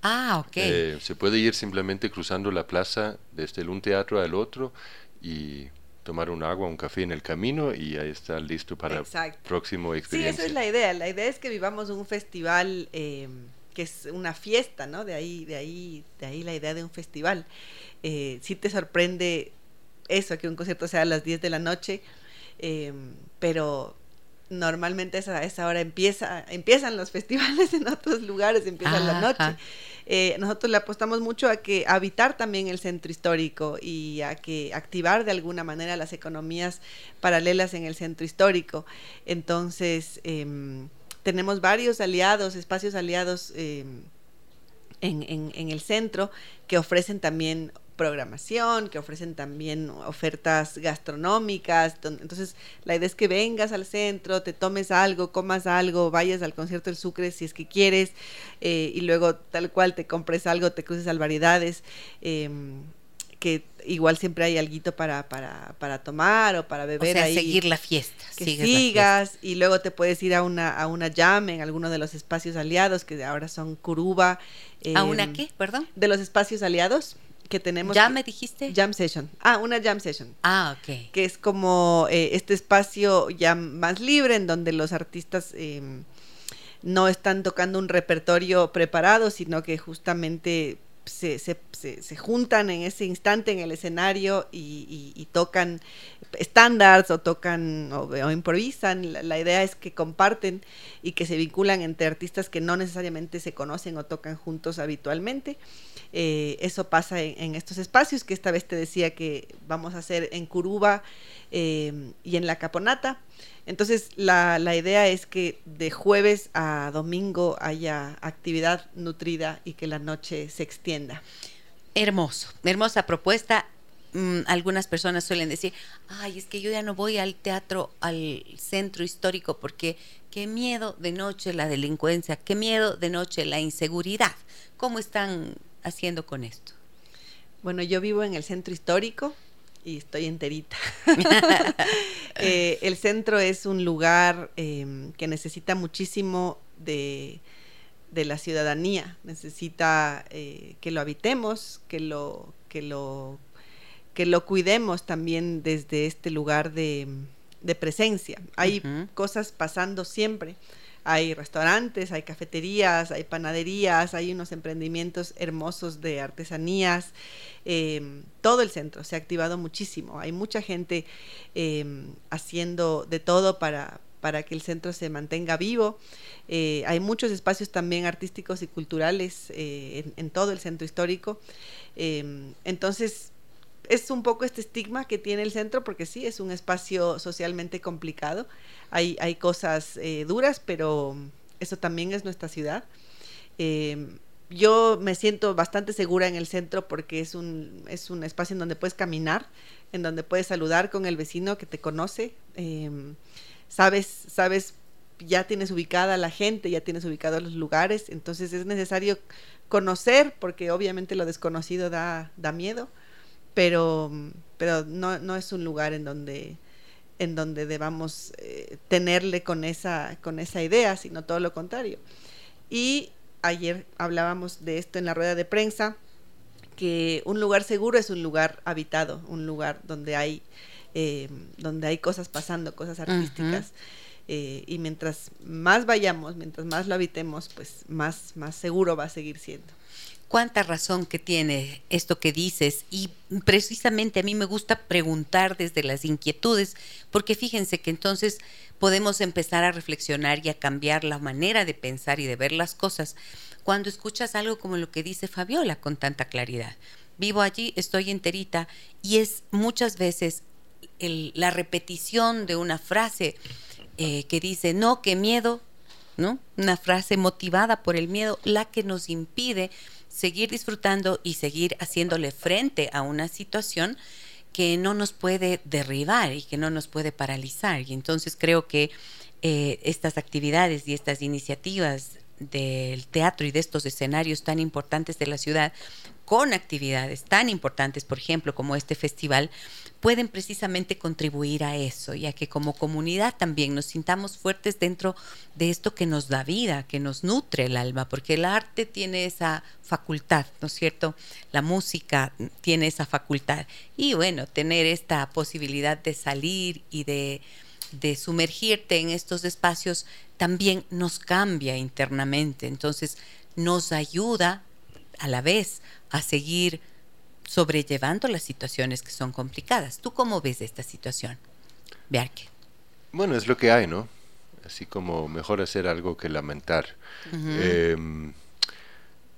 Ah, ok. Eh, se puede ir simplemente cruzando la plaza desde el un teatro al otro y tomar un agua, un café en el camino y ahí está listo para Exacto. próximo Sí, experiencia. esa es la idea. La idea es que vivamos un festival eh, que es una fiesta, ¿no? De ahí, de ahí, de ahí la idea de un festival. Eh, sí te sorprende eso, que un concierto sea a las 10 de la noche, eh, pero normalmente a esa, esa hora empieza, empiezan los festivales en otros lugares, empiezan la Ajá. noche. Eh, nosotros le apostamos mucho a que habitar también el centro histórico y a que activar de alguna manera las economías paralelas en el centro histórico. Entonces, em, tenemos varios aliados, espacios aliados em, en- en el centro que ofrecen también programación, que ofrecen también ofertas gastronómicas. Entonces, la idea es que vengas al centro, te tomes algo, comas algo, vayas al concierto del Sucre si es que quieres, eh, y luego tal cual te compres algo, te cruces al variedades. Em, que igual siempre hay algo para, para, para tomar o para beber. O sea, ahí, seguir la fiesta. Que sigas y luego te puedes ir a una, a una jam en alguno de los espacios aliados que ahora son Curuba. ¿A una em, qué? Perdón. De los espacios aliados que tenemos. ¿Ya me dijiste? Jam session. Ah, una jam session. Ah, ok. Que es como eh, este espacio ya más libre en donde los artistas em, no están tocando un repertorio preparado, sino que justamente se, se, se, juntan en ese instante en el escenario y, tocan estándares o tocan o, improvisan. La, idea es que comparten y que se vinculan entre artistas que no necesariamente se conocen o tocan juntos habitualmente. Eh, eso pasa en, estos espacios que esta vez te decía que vamos a hacer en Curuba eh, y en La Caponata. Entonces, la, la, idea es que de jueves a domingo haya actividad nutrida y que la noche se extienda. Hermoso, hermosa propuesta. Mm, algunas personas suelen decir, ay, es que yo ya no voy al teatro, al centro histórico, porque qué miedo de noche la delincuencia, qué miedo de noche la inseguridad. ¿Cómo están haciendo con esto? Bueno, yo vivo en el centro histórico, y estoy enterita. Eh, el centro es un lugar em, que necesita muchísimo de, la ciudadanía, necesita eh, que lo habitemos, que lo, que lo, que lo cuidemos también desde este lugar de, presencia. Hay cosas pasando siempre hay restaurantes, hay cafeterías, hay panaderías, hay unos emprendimientos hermosos de artesanías. Em, todo el centro se ha activado muchísimo. Hay mucha gente em, haciendo de todo para, para que el centro se mantenga vivo. Eh, hay muchos espacios también artísticos y culturales eh, en, todo el centro histórico. Em, entonces, es un poco este estigma que tiene el centro, porque sí, es un espacio socialmente complicado. Hay, hay cosas eh, duras, pero eso también es nuestra ciudad. Em, yo me siento bastante segura en el centro porque es un, es un espacio en donde puedes caminar, en donde puedes saludar con el vecino que te conoce. Em, sabes, sabes, ya tienes ubicada la gente, ya tienes ubicados los lugares, entonces es necesario conocer, porque obviamente lo desconocido da, da miedo pero, pero no, no es un lugar en donde en donde debamos eh, tenerle con esa, con esa idea, sino todo lo contrario. Y ayer hablábamos de esto en la rueda de prensa, que un lugar seguro es un lugar habitado, un lugar donde hay, eh, donde hay cosas pasando, cosas artísticas. Eh, y mientras más vayamos, mientras más lo habitemos, pues más, más seguro va a seguir siendo. Cuánta razón que tiene esto que dices y precisamente a mí me gusta preguntar desde las inquietudes, porque fíjense que entonces podemos empezar a reflexionar y a cambiar la manera de pensar y de ver las cosas. Cuando escuchas algo como lo que dice Fabiola con tanta claridad. Vivo allí, estoy enterita y es muchas veces la repetición de una frase eh, que dice, no, qué miedo, ¿no? Una frase motivada por el miedo, la que nos impide seguir disfrutando y seguir haciéndole frente a una situación que no nos puede derribar y que no nos puede paralizar. Y entonces creo que eh, estas actividades y estas iniciativas del teatro y de estos escenarios tan importantes de la ciudad, con actividades tan importantes, por ejemplo, como este festival, pueden precisamente contribuir a eso y a que como comunidad también nos sintamos fuertes dentro de esto que nos da vida, que nos nutre el alma, porque el arte tiene esa facultad, ¿no es cierto? La música tiene esa facultad. Y bueno, tener esta posibilidad de salir y de, de sumergirte en estos espacios también nos cambia internamente, entonces nos ayuda a la vez a seguir sobrellevando las situaciones que son complicadas. ¿Tú cómo ves esta situación, Bearque? Bueno, es lo que hay, ¿no? Así como mejor hacer algo que lamentar. Em,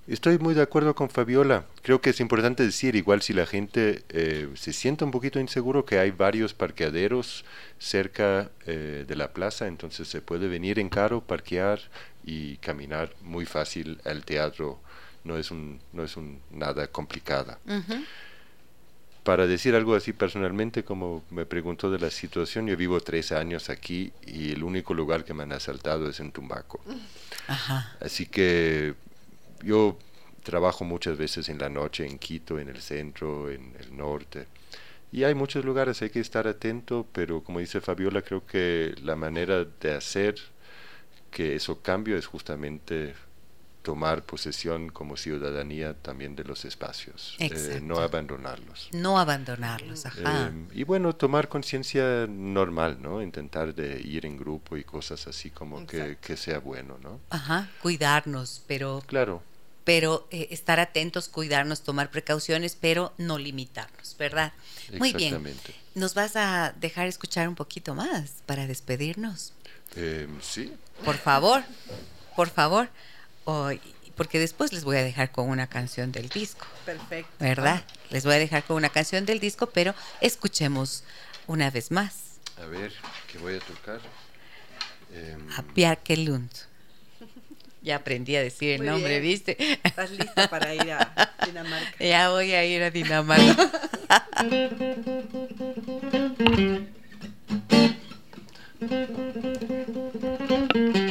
estoy muy de acuerdo con Fabiola. Creo que es importante decir, igual si la gente eh, se siente un poquito inseguro, que hay varios parqueaderos cerca eh, de la plaza, entonces se puede venir en carro, parquear y caminar muy fácil al teatro no es, un, no es un, nada complicada. para decir algo así personalmente, como me preguntó de la situación, yo vivo tres años aquí y el único lugar que me han asaltado es en Tumbaco. Así que yo trabajo muchas veces en la noche en Quito, en el centro, en el norte. Y hay muchos lugares, hay que estar atento, pero como dice Fabiola, creo que la manera de hacer que eso cambie es justamente tomar posesión como ciudadanía también de los espacios, eh, no abandonarlos. No abandonarlos, ajá. Eh, y bueno, tomar conciencia normal, ¿no? Intentar de ir en grupo y cosas así como que, que, sea bueno, ¿no? Ajá, cuidarnos, pero... Claro. Pero eh, estar atentos, cuidarnos, tomar precauciones, pero no limitarnos, ¿verdad? Muy bien. ¿Nos vas a dejar escuchar un poquito más para despedirnos? sí. Por favor, por favor porque después les voy a dejar con una canción del disco. Perfecto. ¿Verdad? Les voy a dejar con una canción del disco, pero escuchemos una vez más. A ver, ¿qué voy a tocar? Em, a Bjarke Lund. Ya aprendí a decir el nombre, ¿viste? Estás lista para ir a Dinamarca. ya voy a ir a Dinamarca.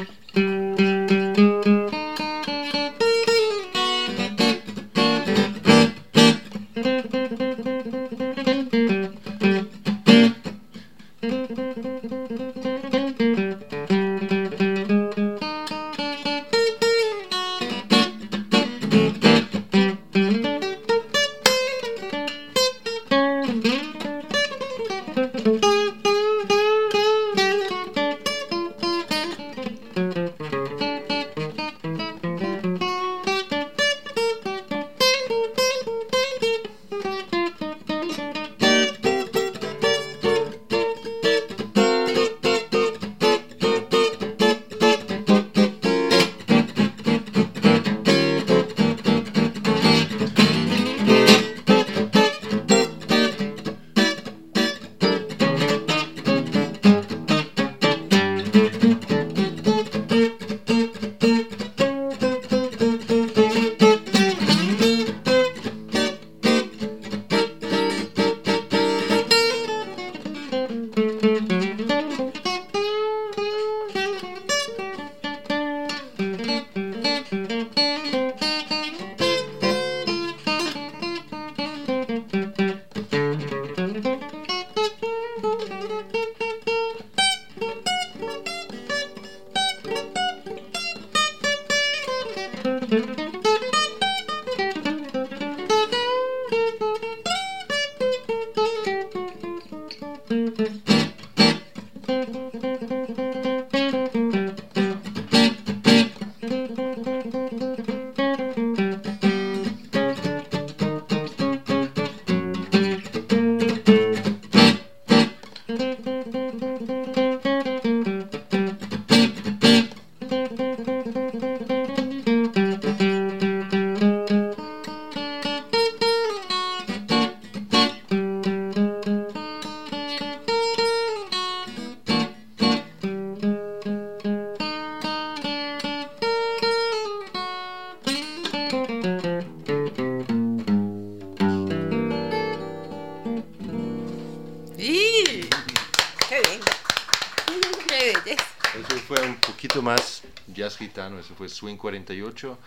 fue Swing 48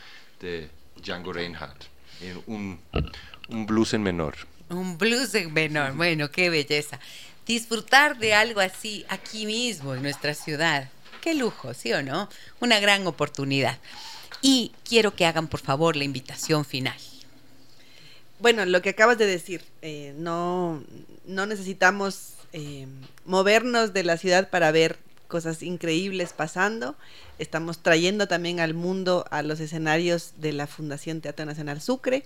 de Django Reinhardt, un, un blues en menor. Un blues en menor, bueno, qué belleza. Disfrutar de algo así aquí mismo, en nuestra ciudad. Qué lujo, ¿sí o no? Una gran oportunidad. Y quiero que hagan, por favor, la invitación final. Bueno, lo que acabas de decir, eh, no, no necesitamos eh, movernos de la ciudad para ver cosas increíbles pasando. Estamos trayendo también al mundo a los escenarios de la Fundación Teatro Nacional Sucre.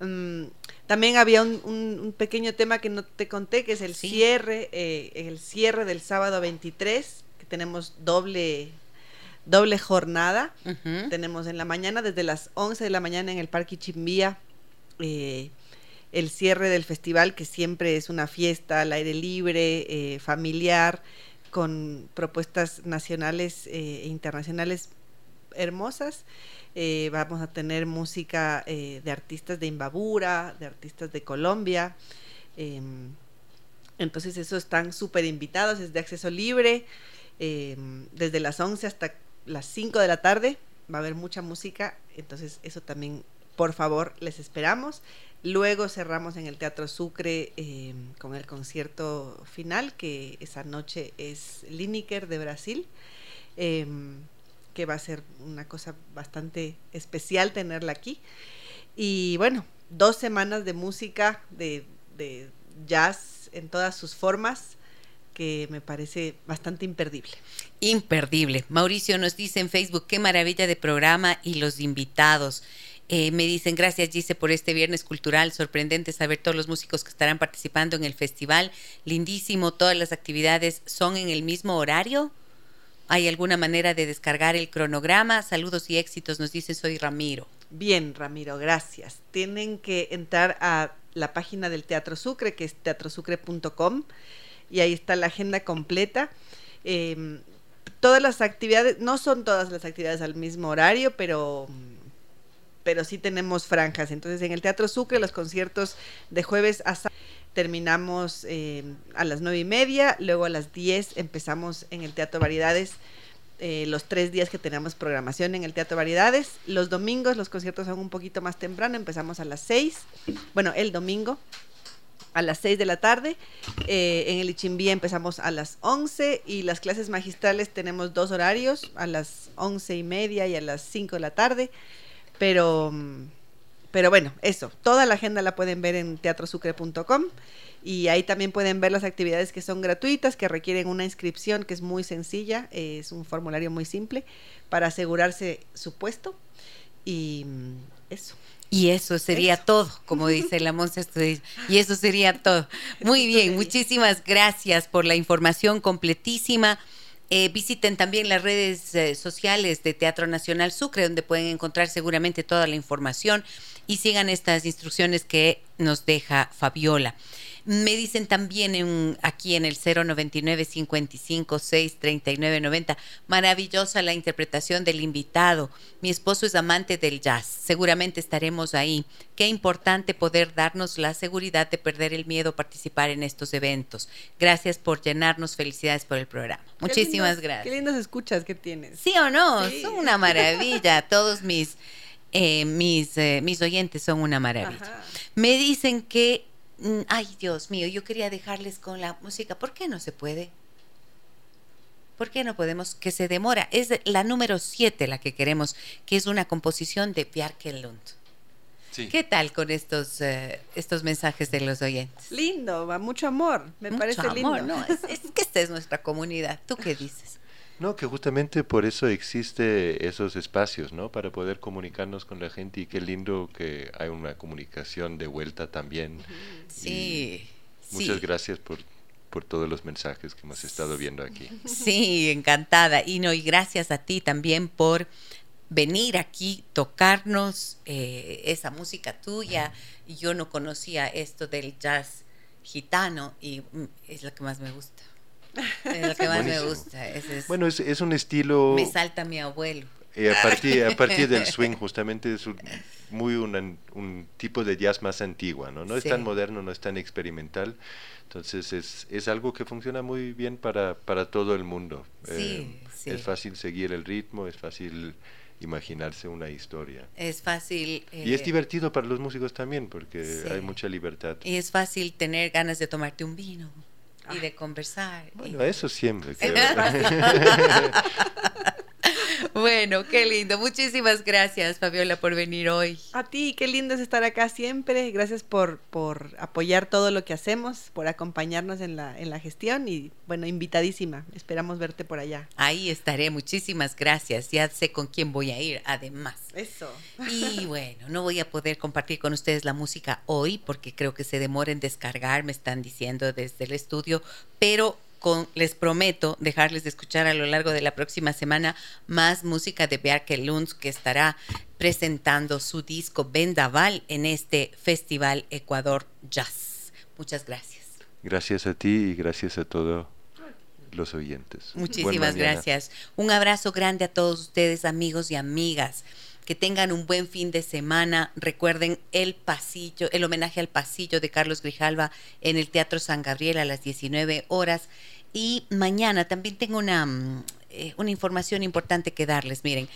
Mm, también había un, pequeño tema que no te conté, que es el cierre, eh, el cierre del sábado 23, que tenemos doble doble jornada. Tenemos en la mañana, desde las 11 de la mañana en el Parque Chimbía, eh, el cierre del festival, que siempre es una fiesta al aire libre, eh, familiar, con propuestas nacionales eh, e internacionales hermosas. Eh, vamos a tener música eh, de artistas de Imbabura, de artistas de Colombia, Em, entonces, eso están súper invitados, es de acceso libre, em, desde las 11 hasta las 5 de la tarde va a haber mucha música, entonces eso también, por favor, les esperamos. Luego cerramos en el Teatro Sucre em, con el concierto final, que esa noche es Lineker de Brasil, em, que va a ser una cosa bastante especial tenerla aquí. Y bueno, dos semanas de música, de, de jazz en todas sus formas que me parece bastante imperdible. Imperdible. Mauricio nos dice en Facebook, qué maravilla de programa y los invitados. Eh, me dicen, gracias Gise por este viernes cultural, sorprendente saber todos los músicos que estarán participando en el festival, lindísimo, todas las actividades son en el mismo horario. ¿Hay alguna manera de descargar el cronograma? Saludos y éxitos, nos dice, soy Ramiro. Bien, Ramiro, gracias. Tienen que entrar a la página del Teatro Sucre, que es teatrosucre.com y ahí está la agenda completa. Em, todas las actividades, no son todas las actividades al mismo horario, pero, pero sí tenemos franjas. Entonces, en el Teatro Sucre, los conciertos de jueves a terminamos em, a las nueve y media, luego a las diez empezamos en el Teatro Variedades. Eh, los tres días que tenemos programación en el Teatro Variedades. Los domingos los conciertos son un poquito más temprano, empezamos a las seis. Bueno, el domingo a las 6 de la tarde. Eh, en el Ichimbía empezamos a las 11 y las clases magistrales tenemos dos horarios, a las 11 y media y a las 5 de la tarde. Pero, pero bueno, eso, toda la agenda la pueden ver en teatrosucre.com y ahí también pueden ver las actividades que son gratuitas, que requieren una inscripción que es muy sencilla, es un formulario muy simple para asegurarse su puesto y eso. Y eso sería todo, como dice la Monza Y eso sería todo. Muy bien, muchísimas gracias por la información completísima. Eh, visiten también las redes eh, sociales de Teatro Nacional Sucre, donde pueden encontrar seguramente toda la información y sigan estas instrucciones que nos deja Fabiola. Me dicen también en, aquí en el 099 55 6 39 90, maravillosa la interpretación del invitado. Mi esposo es amante del jazz, seguramente estaremos ahí. Qué importante poder darnos la seguridad de perder el miedo a participar en estos eventos. Gracias por llenarnos, felicidades por el programa. Muchísimas gracias. Qué lindos escuchas que tienes. Sí o no, son una maravilla. Todos mis, eh, mis, eh, mis oyentes son una maravilla. Me dicen que ay Dios mío, yo quería dejarles con la música. ¿Por qué no se puede? ¿Por qué no podemos? Que se demora. Es la número 7 la que queremos, que es una composición de Bjarke Lund. ¿Qué tal con estos, eh, estos mensajes de los oyentes? Lindo, va mucho amor, me parece lindo. No, es, es, que esta es nuestra comunidad. ¿Tú qué dices? No, que justamente por eso existe esos espacios, ¿no? Para poder comunicarnos con la gente y qué lindo que hay una comunicación de vuelta también. Sí. muchas gracias por, por todos los mensajes que hemos estado viendo aquí. Sí, encantada. Y no, y gracias a ti también por venir aquí, tocarnos eh, esa música tuya. Yo no conocía esto del jazz gitano y mm, es lo que más me gusta. Es lo que más me gusta. bueno, es, es, un estilo... Me salta mi abuelo. Y a partir, a partir del swing, justamente es un, muy un tipo de jazz más antigua, ¿no? No es tan moderno, no es tan experimental. Entonces es, es algo que funciona muy bien para, para todo el mundo. Eh, es fácil seguir el ritmo, es fácil imaginarse una historia. Es fácil. y es eh, divertido para los músicos también, porque hay mucha libertad. Y es fácil tener ganas de tomarte un vino y de conversar. Bueno, eso siempre. Bueno, qué lindo. Muchísimas gracias, Fabiola, por venir hoy. A ti, qué lindo es estar acá siempre. Gracias por, por apoyar todo lo que hacemos, por acompañarnos en la, en la gestión y, bueno, invitadísima. Esperamos verte por allá. Ahí estaré. Muchísimas gracias. Ya sé con quién voy a ir, además. Eso. Y bueno, no voy a poder compartir con ustedes la música hoy porque creo que se demora en descargar, me están diciendo desde el estudio, pero les prometo dejarles de escuchar a lo largo de la próxima semana más música de Bjarke Lunds que estará presentando su disco Vendaval en este Festival Ecuador Jazz. Muchas gracias. Gracias a ti y gracias a todos los oyentes. Muchísimas gracias. Un abrazo grande a todos ustedes, amigos y amigas. Que tengan un buen fin de semana. Recuerden el pasillo, el homenaje al pasillo de Carlos Grijalva en el Teatro San Gabriel a las 19 horas. Y mañana también tengo una, mm, eh, una información importante que darles. Miren,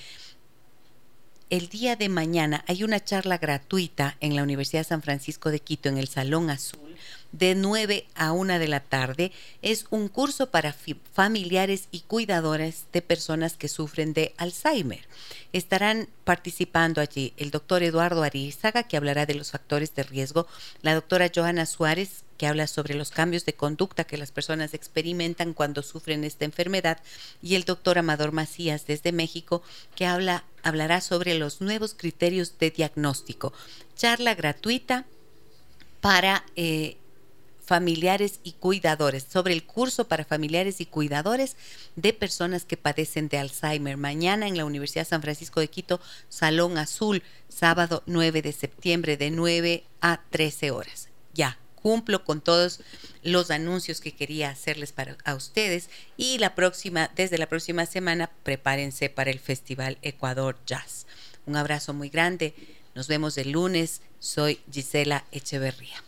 el día de mañana hay una charla gratuita en la Universidad San Francisco de Quito en el Salón Azul de 9 a 1 de la tarde. Es un curso para familiares y cuidadores de personas que sufren de Alzheimer. Estarán participando allí el doctor Eduardo Arizaga, que hablará de los factores de riesgo, la doctora Johanna Suárez, que habla sobre los cambios de conducta que las personas experimentan cuando sufren esta enfermedad, y el doctor Amador Macías desde México, que habla, hablará sobre los nuevos criterios de diagnóstico. Charla gratuita para eh, familiares y cuidadores, sobre el curso para familiares y cuidadores de personas que padecen de Alzheimer. Mañana en la Universidad San Francisco de Quito, Salón Azul, sábado 9 de septiembre de 9 a 13 horas. Ya, cumplo con todos los anuncios que quería hacerles para a ustedes y la próxima desde la próxima semana prepárense para el Festival Ecuador Jazz. Un abrazo muy grande. Nos vemos el lunes. Soy Gisela Echeverría.